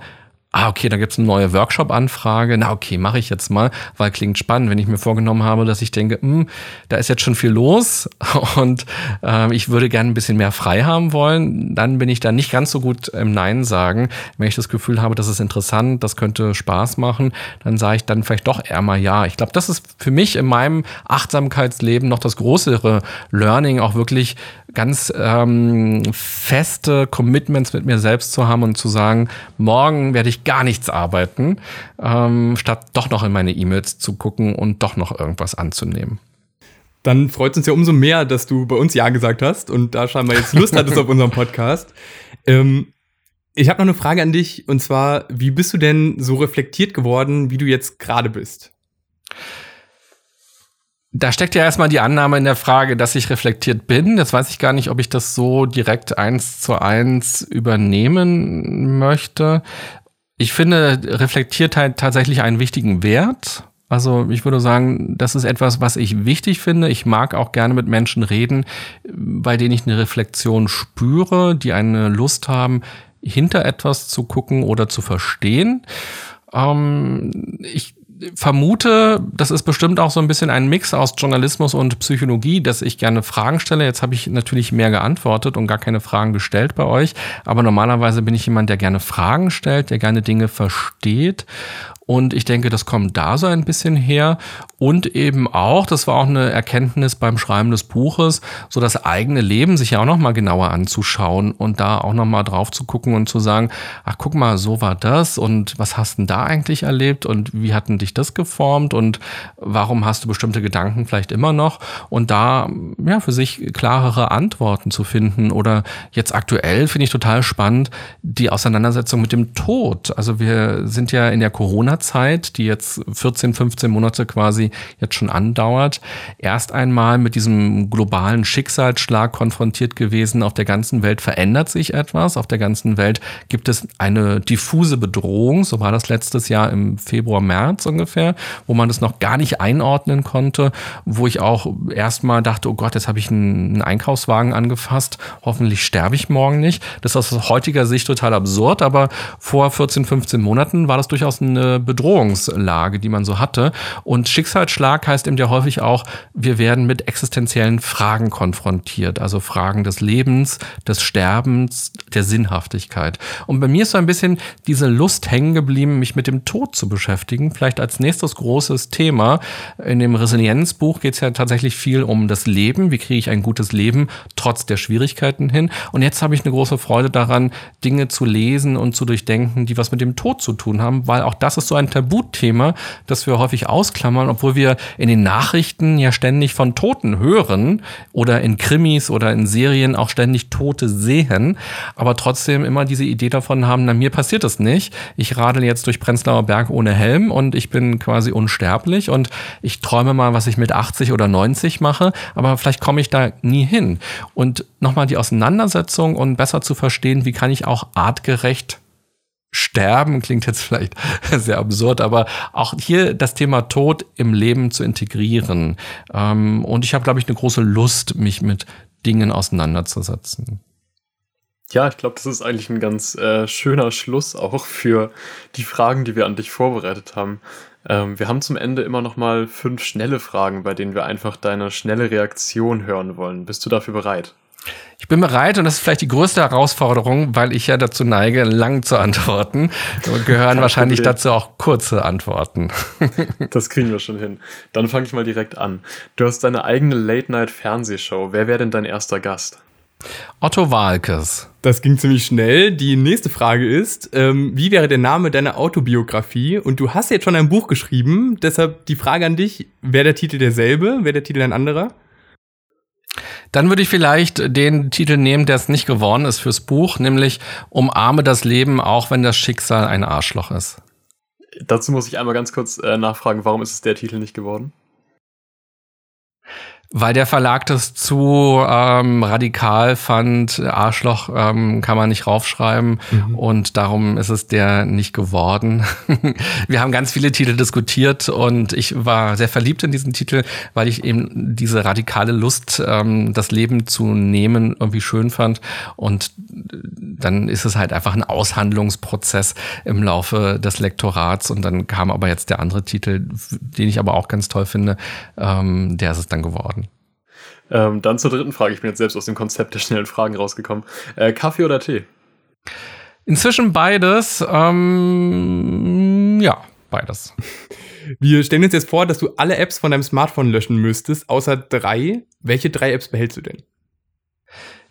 ah, okay, da gibt's eine neue Workshop-Anfrage. Na, okay, mache ich jetzt mal, weil klingt spannend, wenn ich mir vorgenommen habe, dass ich denke, hm, da ist jetzt schon viel los und äh, ich würde gerne ein bisschen mehr frei haben wollen, dann bin ich da nicht ganz so gut im Nein sagen. Wenn ich das Gefühl habe, das ist interessant, das könnte Spaß machen, dann sage ich dann vielleicht doch eher mal ja. Ich glaube, das ist für mich in meinem Achtsamkeitsleben noch das größere Learning, auch wirklich ganz ähm, feste Commitments mit mir selbst zu haben und zu sagen, morgen werde ich gar nichts arbeiten, ähm, statt doch noch in meine E-Mails zu gucken und doch noch irgendwas anzunehmen. Dann freut es uns ja umso mehr, dass du bei uns Ja gesagt hast und da scheinbar jetzt Lust hattest auf unserem Podcast. Ähm, ich habe noch eine Frage an dich und zwar, wie bist du denn so reflektiert geworden, wie du jetzt gerade bist? Da steckt ja erstmal die Annahme in der Frage, dass ich reflektiert bin. Jetzt weiß ich gar nicht, ob ich das so direkt eins zu eins übernehmen möchte. Ich finde Reflektiertheit tatsächlich einen wichtigen Wert. Also ich würde sagen, das ist etwas, was ich wichtig finde. Ich mag auch gerne mit Menschen reden, bei denen ich eine Reflexion spüre, die eine Lust haben, hinter etwas zu gucken oder zu verstehen. Ähm, ich vermute, das ist bestimmt auch so ein bisschen ein Mix aus Journalismus und Psychologie, dass ich gerne Fragen stelle. Jetzt habe ich natürlich mehr geantwortet und gar keine Fragen gestellt bei euch. Aber normalerweise bin ich jemand, der gerne Fragen stellt, der gerne Dinge versteht. Und ich denke, das kommt da so ein bisschen her. Und eben auch, das war auch eine Erkenntnis beim Schreiben des Buches, so das eigene Leben sich ja auch nochmal genauer anzuschauen und da auch nochmal drauf zu gucken und zu sagen, ach guck mal, so war das. Und was hast denn da eigentlich erlebt? Und wie hatten dich das geformt? Und warum hast du bestimmte Gedanken vielleicht immer noch? Und da ja für sich klarere Antworten zu finden. Oder jetzt aktuell finde ich total spannend die Auseinandersetzung mit dem Tod. Also wir sind ja in der Corona-Zeit, die jetzt 14, 15 Monate quasi jetzt schon andauert, erst einmal mit diesem globalen Schicksalsschlag konfrontiert gewesen. Auf der ganzen Welt verändert sich etwas. Auf der ganzen Welt gibt es eine diffuse Bedrohung. So war das letztes Jahr im Februar, März ungefähr, wo man das noch gar nicht einordnen konnte, wo ich auch erstmal dachte, oh Gott, jetzt habe ich einen Einkaufswagen angefasst. Hoffentlich sterbe ich morgen nicht. Das ist aus heutiger Sicht total absurd, aber vor 14, 15 Monaten war das durchaus eine Bedrohungslage, die man so hatte. Und Schicksal Schicksalsschlag heißt eben ja häufig auch, wir werden mit existenziellen Fragen konfrontiert, also Fragen des Lebens, des Sterbens, der Sinnhaftigkeit. Und bei mir ist so ein bisschen diese Lust hängen geblieben, mich mit dem Tod zu beschäftigen. Vielleicht als nächstes großes Thema. In dem Resilienzbuch geht es ja tatsächlich viel um das Leben. Wie kriege ich ein gutes Leben trotz der Schwierigkeiten hin? Und jetzt habe ich eine große Freude daran, Dinge zu lesen und zu durchdenken, die was mit dem Tod zu tun haben, weil auch das ist so ein Tabuthema, das wir häufig ausklammern, obwohl wir in den Nachrichten ja ständig von Toten hören oder in Krimis oder in Serien auch ständig Tote sehen, aber trotzdem immer diese Idee davon haben, na mir passiert das nicht. Ich radel jetzt durch Prenzlauer Berg ohne Helm und ich bin quasi unsterblich und ich träume mal, was ich mit 80 oder 90 mache, aber vielleicht komme ich da nie hin. Und nochmal die Auseinandersetzung und besser zu verstehen, wie kann ich auch artgerecht Sterben klingt jetzt vielleicht sehr absurd, aber auch hier das Thema Tod im Leben zu integrieren. Ähm, und ich habe, glaube ich, eine große Lust, mich mit Dingen auseinanderzusetzen. Ja, ich glaube, das ist eigentlich ein ganz äh, schöner Schluss auch für die Fragen, die wir an dich vorbereitet haben. Ähm, wir haben zum Ende immer noch mal fünf schnelle Fragen, bei denen wir einfach deine schnelle Reaktion hören wollen. Bist du dafür bereit? Ich bin bereit und das ist vielleicht die größte Herausforderung, weil ich ja dazu neige, lang zu antworten. Und gehören Kein wahrscheinlich Problem. dazu auch kurze Antworten. Das kriegen wir schon hin. Dann fange ich mal direkt an. Du hast deine eigene Late-Night-Fernsehshow. Wer wäre denn dein erster Gast? Otto Walkes. Das ging ziemlich schnell. Die nächste Frage ist, ähm, wie wäre der Name deiner Autobiografie? Und du hast jetzt schon ein Buch geschrieben, deshalb die Frage an dich, wäre der Titel derselbe? Wäre der Titel ein anderer? Dann würde ich vielleicht den Titel nehmen, der es nicht geworden ist fürs Buch, nämlich Umarme das Leben, auch wenn das Schicksal ein Arschloch ist. Dazu muss ich einmal ganz kurz äh, nachfragen, warum ist es der Titel nicht geworden? Weil der Verlag das zu ähm, radikal fand, Arschloch ähm, kann man nicht raufschreiben mhm. und darum ist es der nicht geworden. Wir haben ganz viele Titel diskutiert und ich war sehr verliebt in diesen Titel, weil ich eben diese radikale Lust, ähm, das Leben zu nehmen, irgendwie schön fand und dann ist es halt einfach ein Aushandlungsprozess im Laufe des Lektorats und dann kam aber jetzt der andere Titel, den ich aber auch ganz toll finde, ähm, der ist es dann geworden. Ähm, dann zur dritten Frage. Ich bin jetzt selbst aus dem Konzept der schnellen Fragen rausgekommen. Äh, Kaffee oder Tee? Inzwischen beides. Ähm, ja, beides. Wir stellen uns jetzt vor, dass du alle Apps von deinem Smartphone löschen müsstest, außer drei. Welche drei Apps behältst du denn?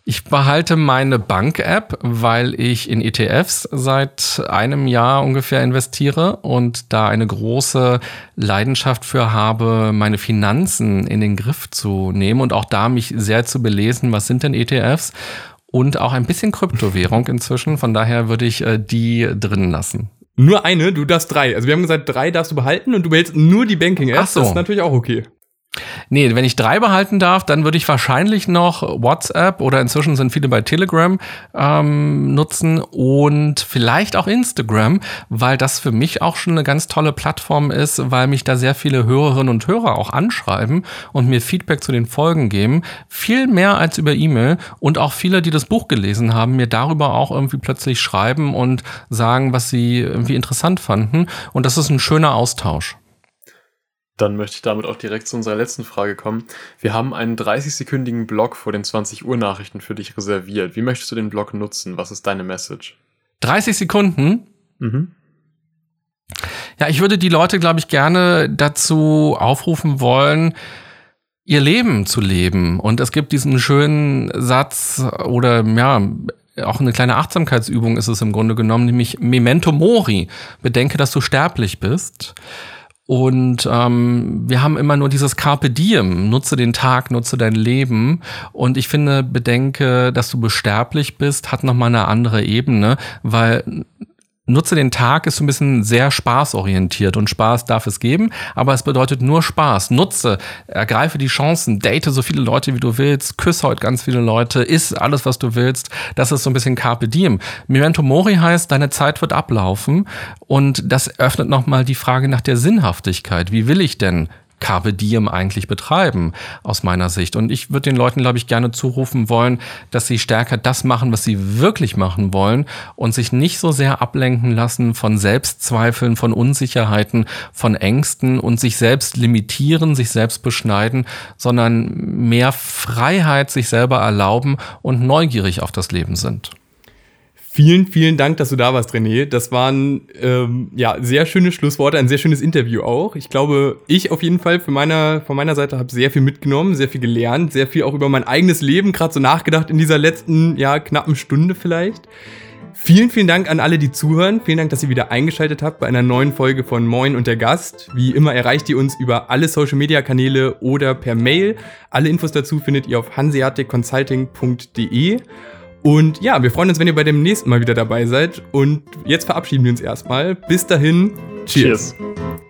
Ich behalte meine Bank-App, weil ich in ETFs seit einem Jahr ungefähr investiere und da eine große Leidenschaft für habe, meine Finanzen in den Griff zu nehmen und auch da mich sehr zu belesen, was sind denn ETFs und auch ein bisschen Kryptowährung inzwischen. Von daher würde ich äh, die drin lassen. Nur eine, du darfst drei. Also wir haben gesagt, drei darfst du behalten und du behältst nur die Banking-App. So. Das ist natürlich auch okay. Nee, wenn ich drei behalten darf, dann würde ich wahrscheinlich noch WhatsApp oder inzwischen sind viele bei Telegram ähm, nutzen und vielleicht auch Instagram, weil das für mich auch schon eine ganz tolle Plattform ist, weil mich da sehr viele Hörerinnen und Hörer auch anschreiben und mir Feedback zu den Folgen geben. Viel mehr als über E-Mail und auch viele, die das Buch gelesen haben, mir darüber auch irgendwie plötzlich schreiben und sagen, was sie irgendwie interessant fanden. Und das ist ein schöner Austausch. Dann möchte ich damit auch direkt zu unserer letzten Frage kommen. Wir haben einen 30-sekündigen Blog vor den 20 Uhr Nachrichten für dich reserviert. Wie möchtest du den Blog nutzen? Was ist deine Message? 30 Sekunden? Mhm. Ja, ich würde die Leute, glaube ich, gerne dazu aufrufen wollen, ihr Leben zu leben. Und es gibt diesen schönen Satz oder ja, auch eine kleine Achtsamkeitsübung ist es im Grunde genommen, nämlich Memento Mori. Bedenke, dass du sterblich bist. Und ähm, wir haben immer nur dieses Carpe Diem, nutze den Tag, nutze dein Leben. Und ich finde, bedenke, dass du besterblich bist, hat nochmal eine andere Ebene, weil Nutze den Tag ist so ein bisschen sehr spaßorientiert und Spaß darf es geben, aber es bedeutet nur Spaß. Nutze, ergreife die Chancen, date so viele Leute wie du willst, küsse heute ganz viele Leute, iss alles, was du willst. Das ist so ein bisschen Carpe Diem. Memento Mori heißt, deine Zeit wird ablaufen und das öffnet nochmal die Frage nach der Sinnhaftigkeit. Wie will ich denn Carpe Diem eigentlich betreiben, aus meiner Sicht. Und ich würde den Leuten, glaube ich, gerne zurufen wollen, dass sie stärker das machen, was sie wirklich machen wollen und sich nicht so sehr ablenken lassen von Selbstzweifeln, von Unsicherheiten, von Ängsten und sich selbst limitieren, sich selbst beschneiden, sondern mehr Freiheit sich selber erlauben und neugierig auf das Leben sind. Vielen, vielen Dank, dass du da warst, René. Das waren ähm, ja sehr schöne Schlussworte, ein sehr schönes Interview auch. Ich glaube, ich auf jeden Fall für meiner, von meiner Seite habe sehr viel mitgenommen, sehr viel gelernt, sehr viel auch über mein eigenes Leben gerade so nachgedacht in dieser letzten, ja, knappen Stunde vielleicht. Vielen, vielen Dank an alle, die zuhören. Vielen Dank, dass ihr wieder eingeschaltet habt bei einer neuen Folge von Moin und der Gast. Wie immer erreicht ihr uns über alle Social Media Kanäle oder per Mail. Alle Infos dazu findet ihr auf hanseaticconsulting.de. Und ja, wir freuen uns, wenn ihr bei dem nächsten Mal wieder dabei seid. Und jetzt verabschieden wir uns erstmal. Bis dahin, cheers. cheers.